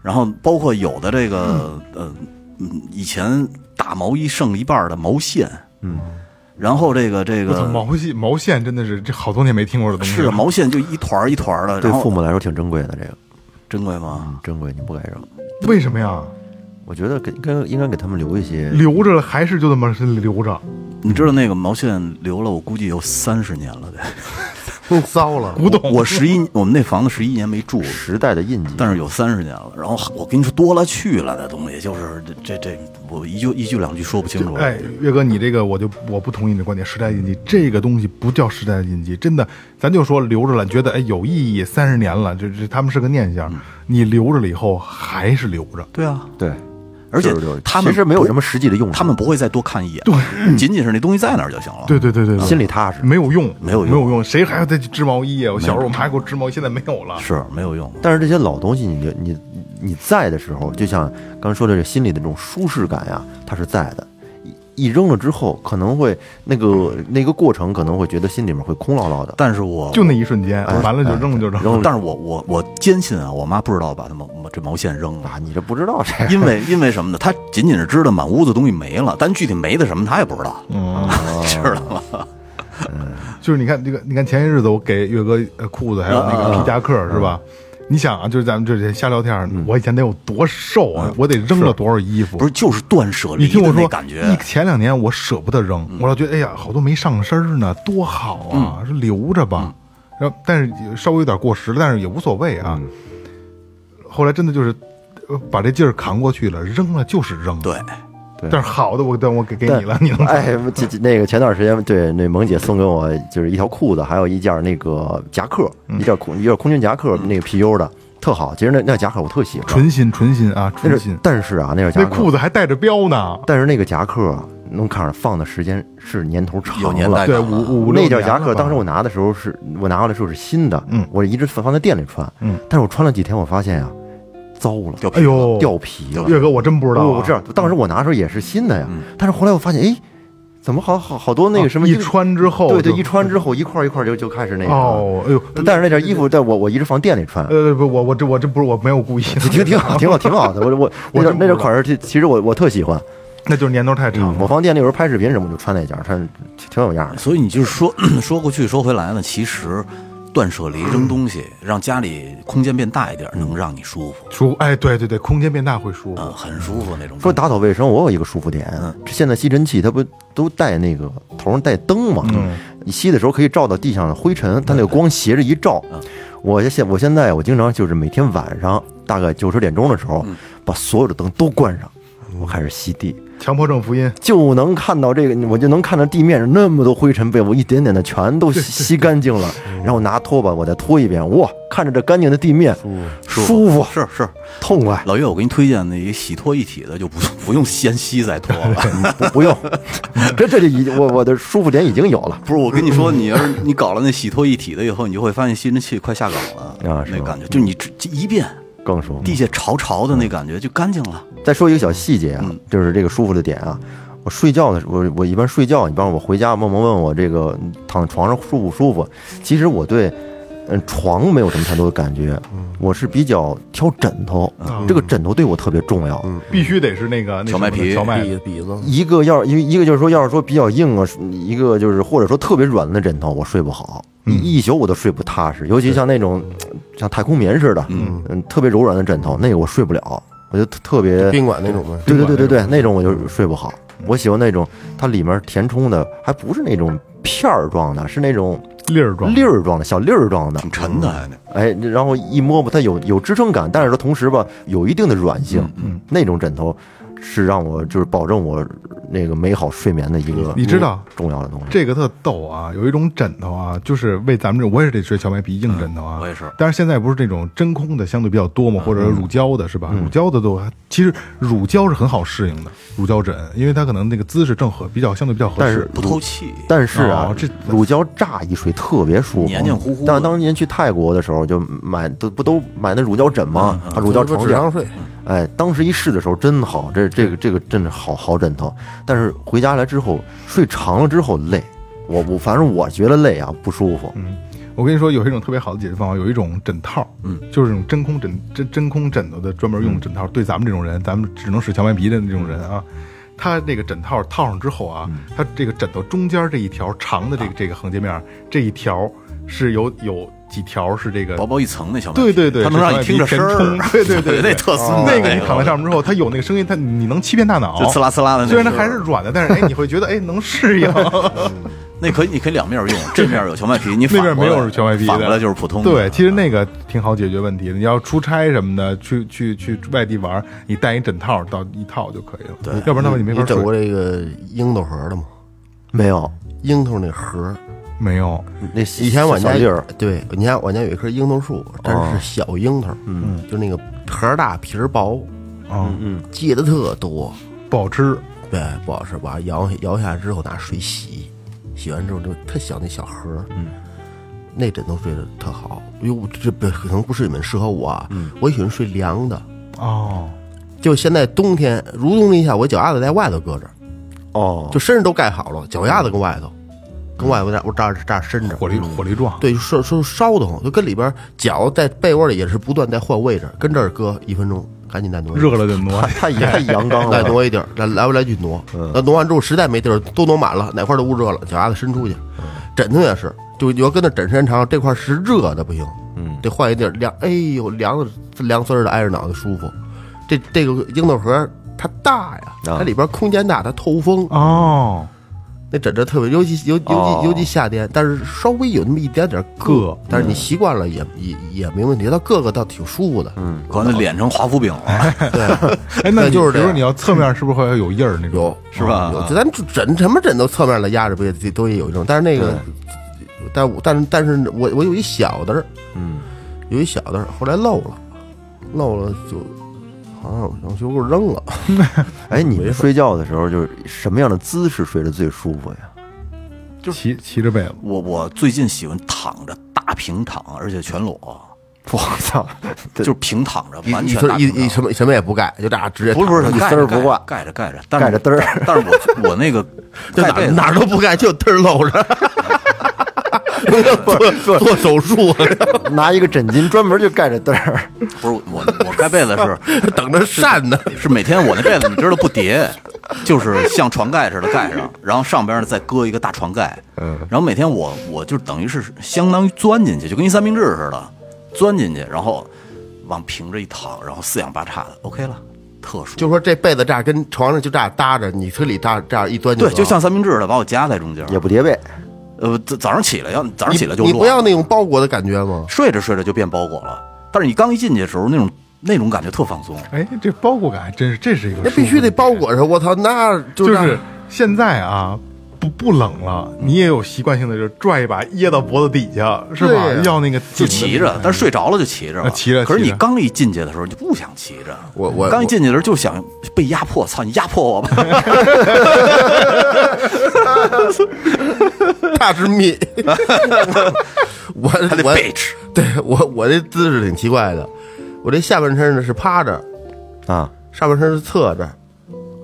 然后包括有的这个呃，嗯，以前大毛衣剩一半的毛线，嗯，然后这个这，个毛线毛线真的是这好多年没听过的东西。是毛线就一团儿一团儿的，对父母来说挺珍贵的，这个珍贵吗？珍贵，你不该扔。为什么呀？我觉得给应该应该给他们留一些，留着了还是就这么是留着？你知道那个毛线留了，我估计有三十年了得。更糟了。古董我 我十一，我们那房子十一年没住，时代的印记。但是有三十年了。然后我跟你说多了去了的东西，就是这这这，我一句一句两句说不清楚。哎，岳哥，你这个我就我不同意你的观点，时代印记这个东西不叫时代的印记，真的，咱就说留着了，觉得哎有意义，三十年了，这这他们是个念想，你留着了以后还是留着，对啊，对，而且他们其实没有什么实际的用处，他们不会再多看一眼，对，仅仅是那东西在那儿就行了。对对对对，心里踏实。没有用，没有用没有用，谁还要再去织毛衣啊？我小时候我们还给我织毛衣，现在没有了。是没有用。但是这些老东西你，你你你在的时候，就像刚说的，这心里的这种舒适感呀，它是在的。一一扔了之后，可能会那个那个过程，可能会觉得心里面会空落落的。但是我就那一瞬间，哎完了就扔了就扔了。扔了但是我我我坚信啊，我妈不知道把他毛这毛线扔了，啊，你这不知道这因为因为什么呢？她仅仅是知道满屋子东西没了，但具体没的什么她也不知道，嗯，知道吗？就是你看这个，你看前些日子我给岳哥呃裤子还有那个皮夹克是吧？你想啊，就是咱们这些瞎聊天，我以前得有多瘦啊，我得扔了多少衣服？不是，就是断舍离的你听我说，那感觉一。前两年我舍不得扔，我老觉得哎呀，好多没上身儿呢，多好啊，是留着吧。然后，但是稍微有点过时了，但是也无所谓啊。后来真的就是呃把这劲儿扛过去了，扔了就是扔。，对，但是好的我等我给给你了，你能哎，这这那个前段时间，对那萌姐送给我就是一条裤子，还有一件那个夹克，嗯。一件空一件空军夹克，那个皮 U 的，特好。其实那那夹克我特喜欢，纯新纯新啊，那纯新。但是啊，那件夹克那裤子还带着标呢，但是那个夹克能看着放的时间是年头长了，有年代对，五五那件夹克当时我拿的时候是我拿过来时候是新的，嗯。我一直放放在店里穿，嗯，但是我穿了几天，我发现呀，糟了，掉皮了哎呦，掉皮了。岳哥，我真不知道啊，我知道，当时我拿的时候也是新的呀，但是后来我发现，哎，怎么好好好多那个什么哦一穿之后对对，一穿之后一块儿一块儿就就开始那个。哦，哎呦，但是那件衣服，在我我一直放店里穿，呃不，我我这我这不是我没有故意的，挺挺好，挺好，挺好的。我我那件我真不知道那件款式，其其实我我特喜欢。那就是年头太长了。我放店里有时候拍视频什么，就穿那件，穿挺挺有样的。所以你就是说 说过去说回来呢，其实断舍离扔东西，让家里空间变大一点，能让你舒服，舒哎，对对对，空间变大会舒服。嗯，很舒服那种。说打扫卫生，我有一个舒服点。现在吸尘器它不都带那个头上带灯嘛？你吸的时候可以照到地上的灰尘，它那个光斜着一照。我现我现在我经常就是每天晚上大概九十点钟的时候，把所有的灯都关上，我开始吸地。强迫症福音，就能看到这个，我就能看到地面上那么多灰尘被我一点点的全都吸 吸干净了，然后拿拖把我再拖一遍，哇，看着这干净的地面，舒服，是是，痛快，老岳，我给你推荐那一洗拖一体的，就不不用先吸再拖了。不不用，这这就已我我的舒服点已经有了。不是我跟你说，你要是你搞了那洗拖一体的以后，你就会发现吸尘器快下岗了啊那感觉，就你这这一遍更舒服。地下潮潮的那感觉就干净了。再说一个小细节啊，就是这个舒服的点啊。我睡觉的时候，我我一般睡觉，你比方我回家，梦梦问我这个躺在床上舒不舒服？其实我对嗯床没有什么太多的感觉，我是比较挑枕头，这个枕头对我特别重要。必须得是那个那荞麦皮什么的荞麦鼻鼻子一个要一一个就是说，要是说比较硬啊，一个就是或者说特别软的枕头，我睡不好，一一宿我都睡不踏实。尤其像那种像太空棉似的，嗯。特别柔软的枕头，那个我睡不了，我就特特别宾馆那种的，对对对对对，那种我就睡不好。我喜欢那种它里面填充的，还不是那种片儿状的，是那种粒儿状粒儿状的小粒儿状的，挺沉的还得，哎，然后一摸吧，它有有支撑感，但是它同时吧，有一定的软性。嗯，那种枕头是让我就是保证我那个美好睡眠的一个你知道重要的东西。这个特逗啊，有一种枕头啊，就是为咱们这，我也是得睡荞麦皮硬枕头啊，我也是但是现在不是这种真空的相对比较多嘛，或者乳胶的是吧？乳胶的都其实乳胶是很好适应的，乳胶枕，因为它可能那个姿势正合，比较相对比较合适但是。不透气。但是啊，哦这乳胶乍一睡特别舒服，黏黏糊糊的但当年去泰国的时候，就买都不都买那乳胶枕吗？啊，乳胶床垫纸上。睡，哎，当时一试的时候真好，这这个这个真的好好枕头。但是回家来之后睡长了之后累，我我反正我觉得累啊，不舒服。嗯我跟你说，有一种特别好的解决方法，有一种枕套，嗯，就是这种真空枕真真空枕头的专门用枕套。对咱们这种人，咱们只能使荞麦皮的那种人啊，它这个枕套套上之后啊，它这个枕头中间这一条长的这个这个横截面这一条是有有几条是这个薄薄一层那小麦对对对，它能让你听着声儿 对对对，那特孙子那个你躺在上面之后，它有那个声音，它你能欺骗大脑，就刺啦刺啦的 虽然它还是软的，但是哎，你会觉得哎能适应。那可以，你可以两面用，这面有荞麦皮，你反那边没有荞麦皮的，反过来就是普通的。对，其实那个挺好解决问题的。你要出差什么的，去去去外地玩，你带一枕套到一套就可以了。对，要不然的话你没法你整。过这个樱桃核的吗？没有，樱桃那核，没有，那以前我家小粒儿，对，你家我家有一棵樱桃树，但是小樱桃，嗯，就那个核大皮儿薄，啊，结的特多，不好吃。对，不好吃，把它摇摇下来之后拿水洗，洗完之后就特小那小盒，嗯，那枕头睡得特好，因为我这不可能不是你们适合我啊，我喜欢睡凉的，哦，就现在冬天蠕动一下，我脚丫子在外头搁着，哦，就身上都盖好了，脚丫子跟外头，跟外边在我这儿这儿伸着，火力火力壮。对，烧烧烧得慌，就跟里边脚在被窝里也是不断在换位置，跟这儿搁一分钟，赶紧再挪热了就挪，太太阳刚了 再。挪一点儿，来来回来去挪。那挪完之后实在没地儿，都挪满了，哪块都捂热了，脚丫子伸出去。枕头也是，就你要跟那枕时间长，这块是热的不行，嗯，得换一地儿凉。哎呦，凉的凉丝儿的，挨着脑袋舒服。这这个樱桃核它大呀，啊它里边空间大，它透风。哦，那枕头特别，尤其尤尤哦其尤其夏天，但是稍微有那么一点点硌但是你习惯了也也也没问题。它硌硌倒挺舒服的，嗯，可能脸成华夫饼了，对，哎，那就是这样说你要侧面是不是会有印儿那种？有是吧有，咱枕什么枕头侧面的压着不也都也有一种，但是那个，但我但是但是我我有一小的，嗯，有一小的，后来漏了，漏了就好像我就给我扔了。哎，你们睡觉的时候就是什么样的姿势睡得最舒服呀？就骑骑着被子，我我最近喜欢躺着大平躺，而且全裸，我操，就是平躺着，完全大一一什么什么也不盖，就这样直接不是不是一盖着丝儿不挂。盖着盖着，但是盖着嘚儿。但是我 我那个就哪盖哪儿都不盖，就嘚儿露着。做做手术，拿一个枕巾专门就盖着嘚儿。不是我我盖被子是等着扇呢。是每天我那被子你知道不叠，就是像床盖似的盖上，然后上边呢再搁一个大床盖，嗯，然后每天我我就等于是相当于钻进去，就跟一三明治似的，钻进去，然后往平着一躺，然后四仰八叉的，OK 了，特殊。就说这被子这样跟床上就这样搭着，你车里这样这样一端对，就像三明治似的，把我夹在中间。也不叠被，呃，早早上起来要早上起来就乱你你不要那种包裹的感觉吗？睡着睡着就变包裹了，但是你刚一进去的时候，那种那种感觉特放松。哎，这包裹感还真是，这是一个那必须得包裹着，我操，那就是现在啊，不不冷了，你也有习惯性的就是拽一把掖到脖子底下，是吧？要那个就骑着，但是睡着了就骑着骑着可是你刚一进去的时候就不想骑着，我我刚一进去的时候就想被压迫，操你压迫我吧！大致密。我还得我背吃，对我我这姿势挺奇怪的，我这下半身呢是趴着，啊上半身是侧着。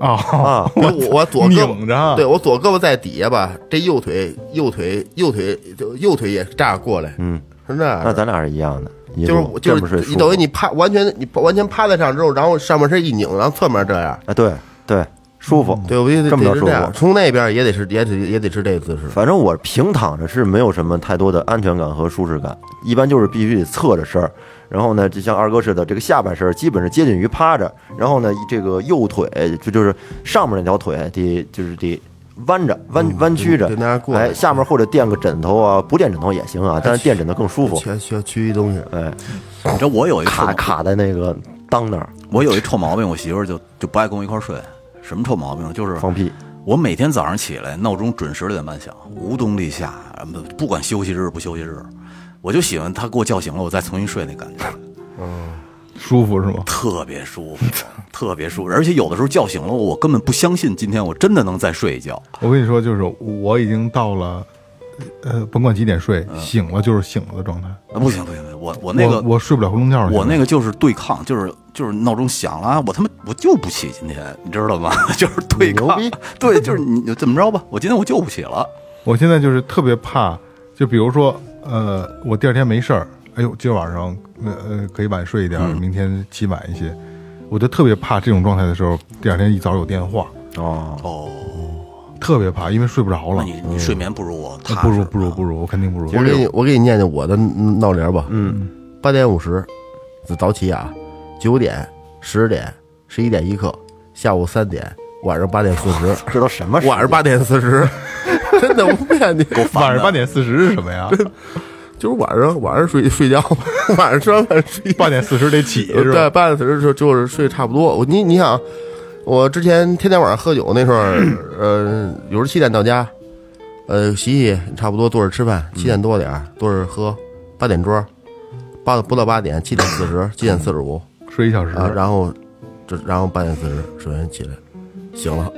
啊啊，我我左胳膊着对我左胳膊在底下吧，这右腿右腿右腿就右腿也这样过来，嗯，是那样。那咱俩是一样的，就是就是你等于你趴完全你完全趴在上之后，然后上半身一拧，然后侧面这样，啊，对对，舒服。对，我觉得这么着舒。服。从那边也得是也得也得是这个姿势。反正我平躺着是没有什么太多的安全感和舒适感，一般就是必须得侧着身儿。然后呢，就像二哥似的，这个下半身儿基本是接近于趴着，然后呢，这个右腿就就是上面那条腿得就是得弯着弯弯曲着哎，下面或者垫个枕头啊，不垫枕头也行啊，但是垫枕头更舒服。需要需要屈一东西，哎，你知道我有一卡卡在那个裆那儿我有一臭毛病，我媳妇儿就就不爱跟我一块儿睡。什么臭毛病？就是放屁，我每天早上起来，闹钟准时六点半响，无冬立夏，不管休息日不休息日，我就喜欢他给我叫醒了，我再重新睡那感觉，嗯舒服是吗？特别舒服，特别舒服。而且有的时候叫醒了我，我根本不相信今天我真的能再睡一觉。我跟你说，就是我已经到了，呃，甭管几点睡，醒了就是醒了的状态。啊，不行不行，不行我我那个我我睡不了回笼觉。我那个就是对抗，就是就是闹钟响了，我他妈我就不起，今天你知道吗？就是对抗，对，就是你怎么着吧，我今天我就不起了。我现在就是特别怕，就比如说，呃，我第二天没事儿，哎呦，今儿晚上呃呃可以晚睡一点，嗯明天起晚一些，我就特别怕这种状态的时候，第二天一早有电话，哦，哦，特别怕，因为睡不着了。你你睡眠不如我踏实，不如不如不如，我肯定不如。我给你我给你念念我的闹铃吧。嗯，八点五十早起啊，九点、十点、十一点一刻，下午三点，晚上八点四十，这都什么？晚上八点四十，真的我不骗你，晚上八点四十是什么呀？就是晚上晚上睡睡觉，晚上吃完饭睡八点四十得起是对，吧？八点四十就就是睡差不多。我你你想，我之前天天晚上喝酒那时候，呃，有时候七点到家，呃，洗洗差不多坐着吃饭，七点多点儿坐着喝，八点桌，八不到八点，七点四十，七点四十五睡一小时。啊，然后这然后八点四十睡完起来，醒了，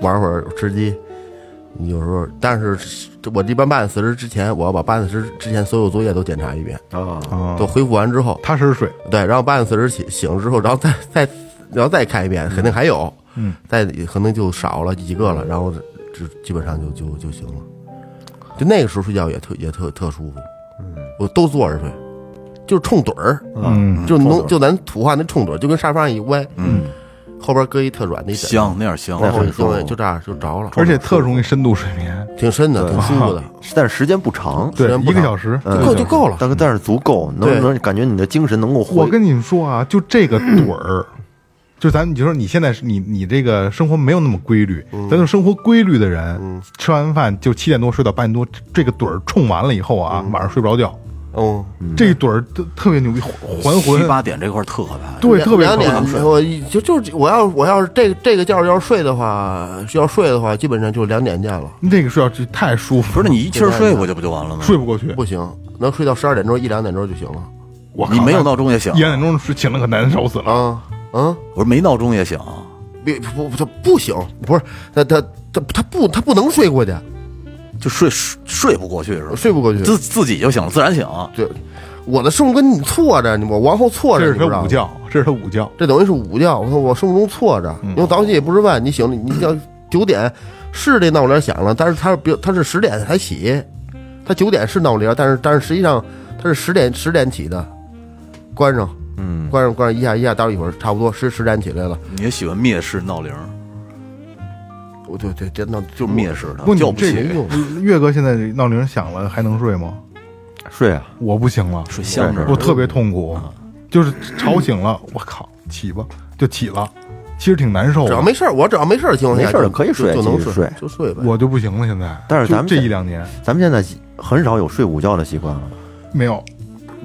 玩会儿吃鸡。有时候，但是我一般八点四十之前，我要把八点四十之前所有作业都检查一遍，啊，啊都，恢复完之后，踏实睡。对，然后八点四十醒醒了之后，然后再再然后再看一遍，肯定还有，嗯，再可能就少了几个了，然后就基本上就就就行了。就那个时候睡觉也特也特特舒服，嗯，我都坐着睡，就是冲盹儿，嗯，就能就咱土话那冲盹儿，就跟沙发上一歪，嗯，后边搁一特软的一枕头，香那样香，然后就就这样就着了，而且特容易深度睡眠。挺深的，挺舒服的，但是时间不长，对时间，一个小时。够就够了。但但是足够，能对。能感觉你的精神能够恢。我跟你们说啊，就这个盹儿，就咱你就说你现在是你你这个生活没有那么规律，咱就生活规律的人，吃完饭就七点多睡到八点多，这个盹儿冲完了以后啊，晚上睡不着觉，哦，这盹儿特特别牛逼，还魂七，八点这块儿特可怕。对，特别两点可怕，我就就我要我要是这个这个觉要是睡的话，要睡的话，基本上就两点见了。那个睡觉太舒服了，不是你一气儿睡过去不就完了吗？睡不过去。不行，能睡到十二点钟一两点钟就行了。我靠你没有闹钟也行一，两点钟睡醒了可难受死了。啊嗯，我说没闹钟也醒，别不不他不行，不是他他他他不他不能睡过去，就睡睡睡不过去是吧？睡不过去。自自己就醒了，自然醒。对，我的生物跟你错着，我往后错着，这是你知道吗他午觉，这是他午觉。这等于是午觉。我说我生物钟错着，因为早起也不是晚，你醒了，你要 九点是这闹铃响了，但是他是比他是十点才起，他九点是闹铃，但是但是实际上他是十点十点起的，关上，嗯，关上关上一下一下，到一会儿差不多十十点起来了。你也喜欢蔑视闹铃，我对对，真的就灭式的不，你叫不这起，岳哥现在闹铃响了还能睡吗？睡啊，我不行了，睡香着我特别痛苦，就是吵醒了，我靠，起吧就起了，其实挺难受。只要没事儿，我只要没事儿的情况下，没事儿就可以睡就就能继续睡就睡呗。我就不行了，现在。但是咱们这这一两年咱们现在很少有睡午觉的习惯了。没有，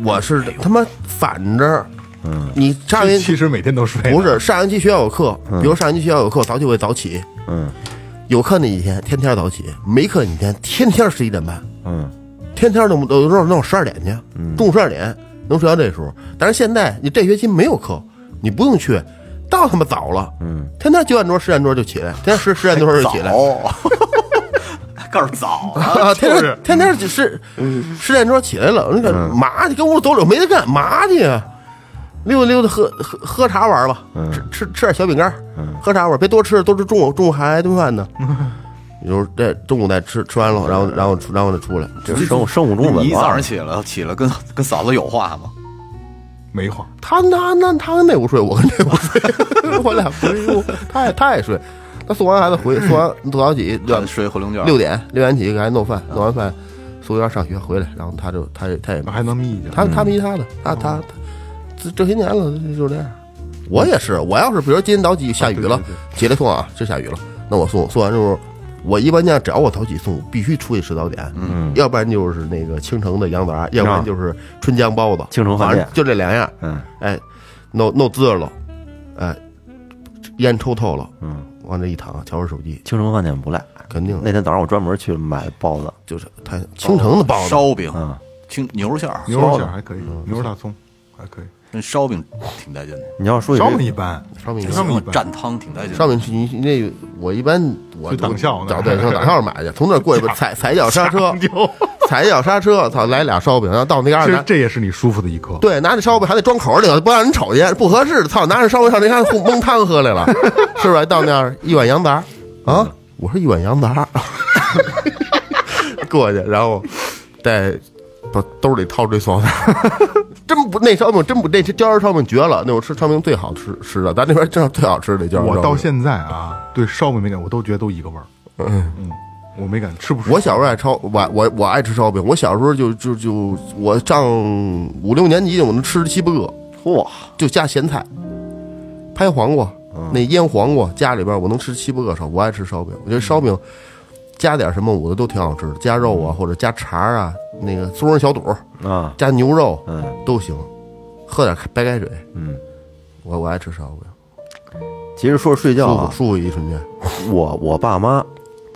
我是他妈反着，嗯你上学其实每天都睡。不是上学期学校有课，比如上学期学校有课，早起我也早起。嗯有课那几天天天早起，没课那几天天天十一点半，嗯，天天都都都弄十二点去，中午十二点能睡到这时候。但是现在你这学期没有课，你不用去，到他妈早了，嗯，天天九点多十点多就起来，天天十十点多就起来，早，告诉早啊，天，天天天天十十点多起来了，那个嘛去跟屋走走没得干嘛去呀？溜达溜达喝喝喝茶玩吧，吃吃吃点小饼干儿，喝茶玩，别多吃，都是中午中午还挨顿饭呢。有时候这中午再吃吃完了，然后然后然后再出来，这生物生物钟文你一早上，起来起来跟跟嫂子有话吗？没话，他那那他跟那屋睡，我跟这屋睡，我俩不一屋，他也他也睡。他送完孩子回，送完早早起六咱睡回笼觉。六点六点起给孩子弄饭，弄完饭送幼儿上学回来，然后他就他也他也还能眯一觉。他他迷他的，他他他这这些年了就这样。我也是，我要是比如今天早起下雨了啊对对，起来送啊，这下雨了，那我送送完之后，我一般家只要我早起送，必须出去吃早点，嗯，要不然就是那个青城的羊杂，要不然就是春江包子，青城饭店。就这两样，嗯，哎，弄弄滋了，哎，烟抽透了，嗯，往这一躺，瞧会手机，青城饭店不赖。肯定。那天早上我专门去买包子，就是他青城的包子，烧饼嗯，青牛肉馅儿，牛肉馅儿还可以，牛肉大葱还可以，跟烧饼挺带劲的。你要说起烧这饼一般，烧饼烧饼一般，蘸汤挺带劲。烧饼去你那个我一般我去党校找对上党校买去，从那儿过去踩踩脚刹车，踩脚刹车，操，来俩烧饼，然后到那嘎其实达这也是你舒服的一刻。对拿着烧饼还得装口里头，不让人瞅见，不合适。操，拿着烧饼上那嘎达蒙汤喝来了，是不是？到那儿一碗羊杂啊，我说一碗羊杂，过去，然后再把兜里掏出一塑料袋，真不那烧饼真不那椒盐烧饼绝了，那我吃烧饼最好吃吃的，咱这边真是最好吃的焦烧烧饼。我到现在啊，对烧饼没感，我都觉得都一个味儿。嗯嗯，我没敢，吃不出。我小时候爱烧，我我我爱吃烧饼。我小时候就就就我上五六年级，我能吃七八个，嚯，就加咸菜，拍黄瓜，那腌黄瓜，家里边我能吃七八个烧。我爱吃烧饼，我觉得烧饼加点什么，我的都挺好吃的，加肉啊，或者加肠啊，那个松仁小肚，啊，加牛肉嗯都行，喝点白开水，嗯。我我爱吃烧饼，其实说睡觉啊，舒服舒服一瞬间。我我爸妈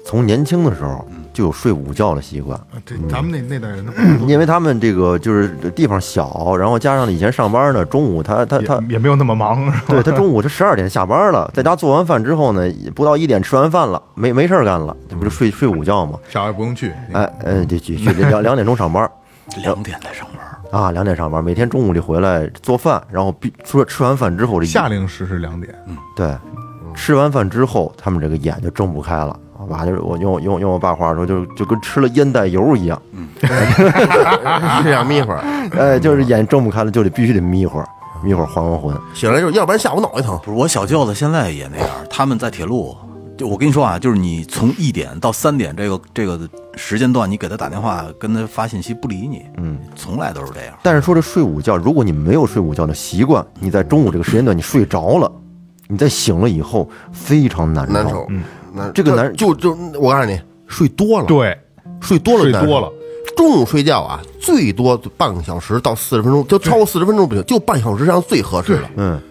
从年轻的时候就有睡午觉的习惯，对咱们那那代人的 因为他们这个就是地方小，然后加上以前上班呢，中午他他他也也没有那么忙，是吧？对他中午他十二点下班了，在家做完饭之后呢，不到一点吃完饭了，没没事儿干了，这不就睡睡午觉吗？小孩不用去，哎嗯，就去去两两点钟上班。两点才上班，啊，两点上班，每天中午就回来做饭，然后必说吃完饭之后这一夏令时是两点，嗯。对，吃完饭之后他们这个眼就睁不开了。哇，就是我用用用我爸话说，就就跟吃了烟袋油一样，这样眯会儿，哎，就是眼睁不开了，就得必须得眯会儿，眯会儿还还魂。醒来就，要不然下午脑袋疼。不是我小舅子现在也那样，他们在铁路。就我跟你说啊，就是你从一点到三点这个这个时间段，你给他打电话跟他发信息不理你，嗯，从来都是这样。但是说这睡午觉，如果你没有睡午觉的习惯，你在中午这个时间段你睡着了，你在醒了以后非常难难受，嗯，难这个男人就就我告诉你，睡多了，对，睡多了睡多了。中午睡觉啊，最多半个小时到四十分钟，就超过四十分钟不行，就半小时上最合适了。嗯，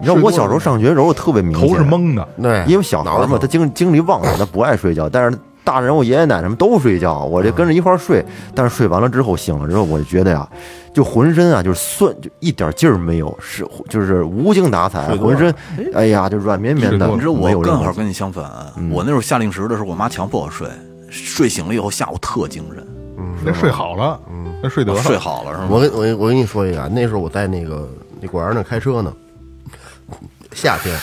你知道我小时候上学的时候特别明显，头是懵的，对，因为小孩嘛，他精精力旺盛，他不爱睡觉，但是大人我爷爷奶奶们都睡觉，我就跟着一块儿睡。但是睡完了之后，醒了之后，我就觉得呀，就浑身啊，就是酸，就一点劲儿没有，是就是无精打采，浑身哎呀，就软绵绵的。你知道我正好跟你相反，我那时候下令时的时候，我妈强迫我睡，睡醒了以后下午特精神，那睡好了，那睡得了，睡好了是吗？我跟我跟我跟你说一个啊，那时候我在那个那果园那开车呢，夏天，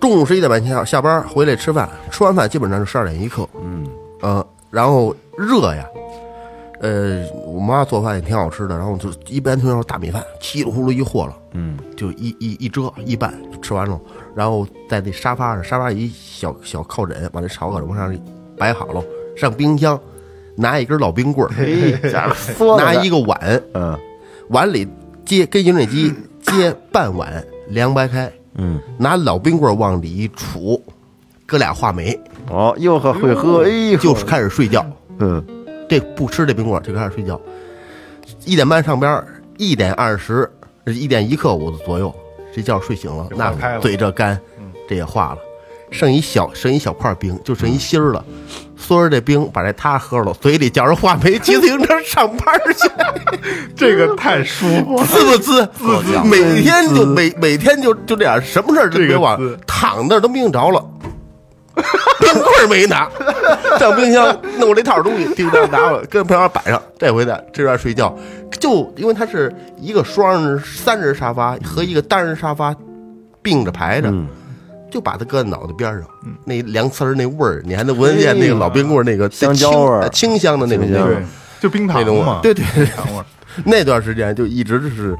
中午十一点半下下班回来吃饭，吃完饭基本上是十二点一刻，嗯。呃，然后热呀，呃，我妈做饭也挺好吃的，然后就一般情况下大米饭，稀里呼噜一和了，嗯，就一一一遮一拌就吃完了，然后在那沙发上，沙发一小小靠枕，把那炒搁往上摆好了，上冰箱拿一根老冰棍 拿一个碗，嗯。碗里接跟饮水机接半碗凉白开，嗯，拿老冰棍儿往里一杵，搁俩话梅，哦，又喝会喝，哎呦，就开始睡觉。嗯。这不吃这冰棍儿就开始睡觉。一点半上班，一点二十，一点一刻五左右，这觉睡醒了，那嘴这干，这也化了，剩一小剩一小块冰，就剩一芯儿了。缩着这冰，把这他喝了，嘴里嚼着话梅，骑自行车上班去。这个太舒服了。滋不滋？特讲每天就每每天就就这样，什么事儿都别忘这个滋，躺那儿都命着了。冰棍儿没拿，上冰箱弄了一套东西，叮当拿了，跟旁边摆上。这回呢，这边睡觉，就因为它是一个双人、三人沙发和一个单人沙发并着排着，就把它搁在脑袋边上，那凉丝儿那味儿，你还能闻得见那个老冰棍儿那个香蕉味儿。清清香的那种香儿，就冰糖那种嘛，对对对糖 味儿。那段时间就一直是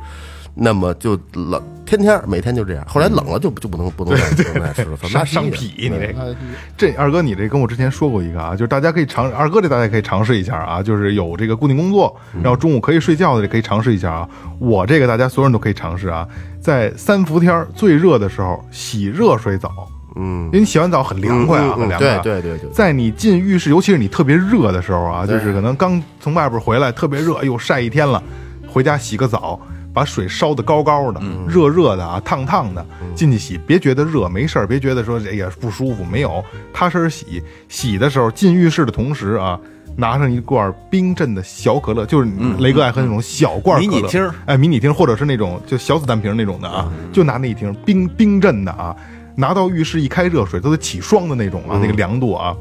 那么就冷，天天每天就这样。后来冷了就就不能不能再不能再吃了，上上痞痞，你这个。这二哥，你这跟我之前说过一个啊，就是大家可以尝，二哥这大家可以尝试一下啊，就是有这个固定工作，然后中午可以睡觉的，这可以尝试一下啊。我这个大家所有人都可以尝试啊，在三伏天最热的时候洗热水澡，嗯因为你洗完澡很凉快啊，嗯嗯嗯很凉快啊。对对对对在你进浴室，尤其是你特别热的时候啊，就是可能刚从外边回来，特别热，哎呦晒一天了，回家洗个澡，把水烧得高高的，热热的啊，烫烫的，进去洗，别觉得热，没事儿，别觉得说哎呀不舒服，没有，踏实洗。洗的时候进浴室的同时啊。拿上一罐冰镇的小可乐，就是雷哥爱喝那种小罐可乐，迷你听哎，迷你听，或者是那种就小子弹瓶那种的啊，就拿那一瓶冰冰镇的啊，拿到浴室一开热水都得起霜的那种啊，那个凉度啊，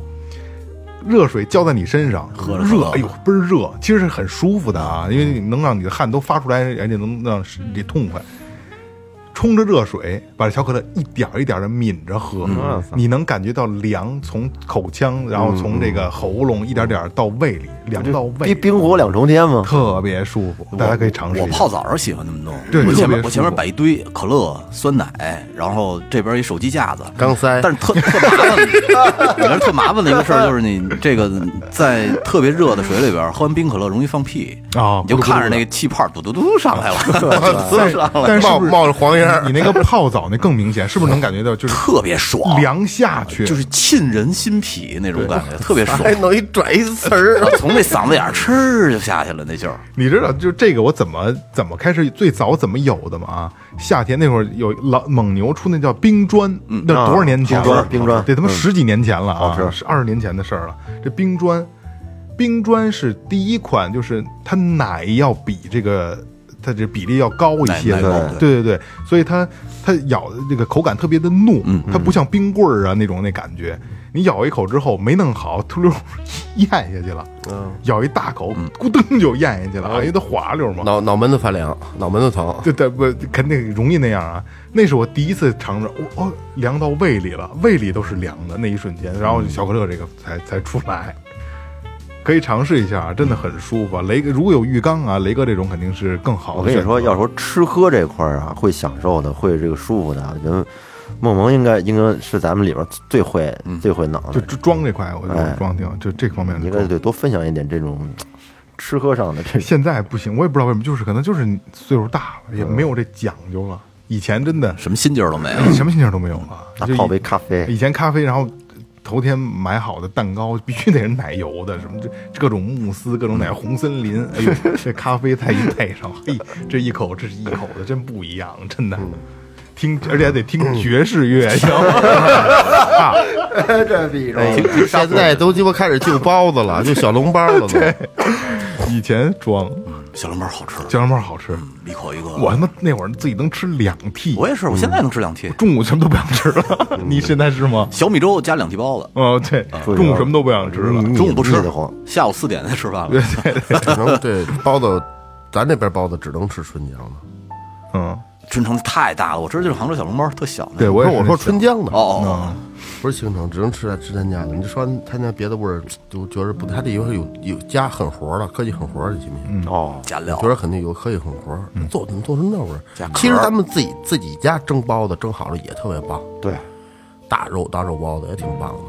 热水浇在你身上，热，哎呦倍儿热，其实是很舒服的啊，因为你能让你的汗都发出来，而且能让你痛快。冲着热水，把这小可乐一点儿一点的抿着喝，你能感觉到凉从口腔，然后从这个喉咙一点点到胃里，凉到胃冰里，冰火两重天嘛。特别舒服，大家可以尝试一下。我泡澡时候喜欢那么弄，对我前特别面我前面摆一堆可乐、酸奶，然后这边一手机架子，钢塞。但是特特麻烦，特麻烦的一个事儿就是你这个在特别热的水里边喝完冰可乐容易放屁。啊你就看着那个气泡嘟嘟嘟上来了，但上来了，但是是不是冒着黄烟儿你那个泡澡那更明显，是不是能感觉到就是特别爽，凉下去？就是沁人心脾那种感觉，特别爽。还弄一拽一词儿，从那嗓子眼儿哧就下去了，那劲儿。你知道，就这个我怎么怎么开始最早怎么有的吗？啊，夏天那会儿有老蒙牛出那叫冰砖，那多少年前冰了？砖冰砖得他妈十几年前了啊，是二十年前的事儿了。这冰砖，冰砖是第一款，就是它奶要比这个。它这比例要高一些对对对，所以它它咬的这个口感特别的糯，它不像冰棍儿啊那种那感觉。你咬一口之后没弄好，突溜咽下去了，咬一大口，咕噔就咽下去了，啊，因为它滑溜嘛。脑脑门子发凉，脑门子疼。对对不，肯定容易那样啊。那是我第一次尝着，哦哦，凉到胃里了，胃里都是凉的那一瞬间，然后小可乐这个才才出来。可以尝试一下，真的很舒服啊。雷哥如果有浴缸啊，雷哥这种肯定是更好。我跟你说，要说吃喝这块儿啊，会享受的，会这个舒服的啊，我觉得梦萌应该应该是咱们里边最会最会脑就，装这块，我觉得装挺就这方面。应该得多分享一点这种吃喝上的这现在不行，我也不知道为什么，就是可能就是岁数大了，也没有这讲究了。以前真的什么心劲儿都没有。什么心情都没有了，泡杯咖啡，以前咖啡，然后头天买好的蛋糕必须得是奶油的，什么这这各种慕斯，各种奶油红森林，哎呦，这咖啡再一配上，嘿，这一口这是一口的，真不一样，真的。听，而且还得听爵士乐，你知道吗？这比着现在都鸡巴开始就包子了，就小笼包了都。以前装小笼包好吃，小笼包好吃，一口一个。我他妈那会儿自己能吃两屉，我也是，我现在能吃两屉。中午什么都不想吃了。你现在是吗？小米粥加两屉包子，哦，对，中午什么都不想吃了。中午不吃腻得慌，下午四点才吃饭了。只能对包子，咱这边包子只能吃春江的。嗯，春城太大了，我知道就是杭州小笼包特小。对我说我说春江的，哦哦不是青城，只能吃他吃他家的。你就说他家别的味儿，就觉得不，他这有有有加狠活了，科技狠活儿，行不行？哦哦，，加料觉得肯定有科技狠活儿，做怎么做成那味儿其实咱们自己自己家蒸包子蒸好了也特别棒，对，大肉大肉包子也挺棒的。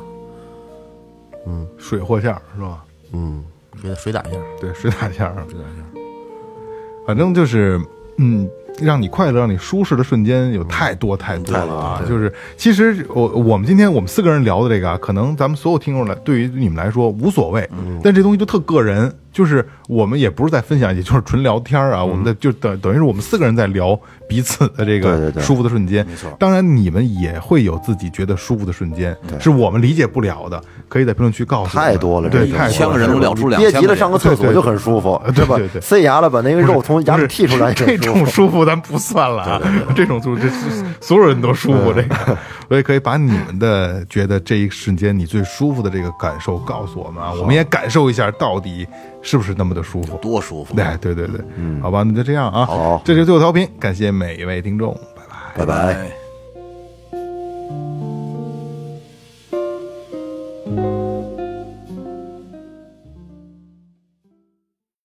嗯水货馅儿是吧？嗯，给它水打馅儿，对，水打馅儿。水打馅儿。反正就是，嗯，让你快乐、让你舒适的瞬间有太多太多了啊！就是，其实我我们今天我们四个人聊的这个啊，可能咱们所有听众来，对于你们来说无所谓，但这东西就特个人，就是我们也不是在分享，也就是纯聊天啊，我们的就等等于是我们四个人在聊彼此的这对对对。个舒服的瞬间。没错。当然你们也会有自己觉得舒服的瞬间，是我们理解不了的，可以在评论区告诉太多了，对，这太多了千个人能聊出两憋急了千个上个厕所就很舒服，吧 对对。对？塞牙了，把那个肉从牙里剔出来这。种舒服咱不算了啊，这种舒服这是所有人都舒服这个，所以可以把你们的觉得这一瞬间你最舒服的这个感受告诉我们啊，我们也感受一下到底是不是那么的舒服？多舒服。对对对对，嗯，好吧，那就这样啊。好这是最后调频，感谢每一位听众，拜拜。拜拜。哎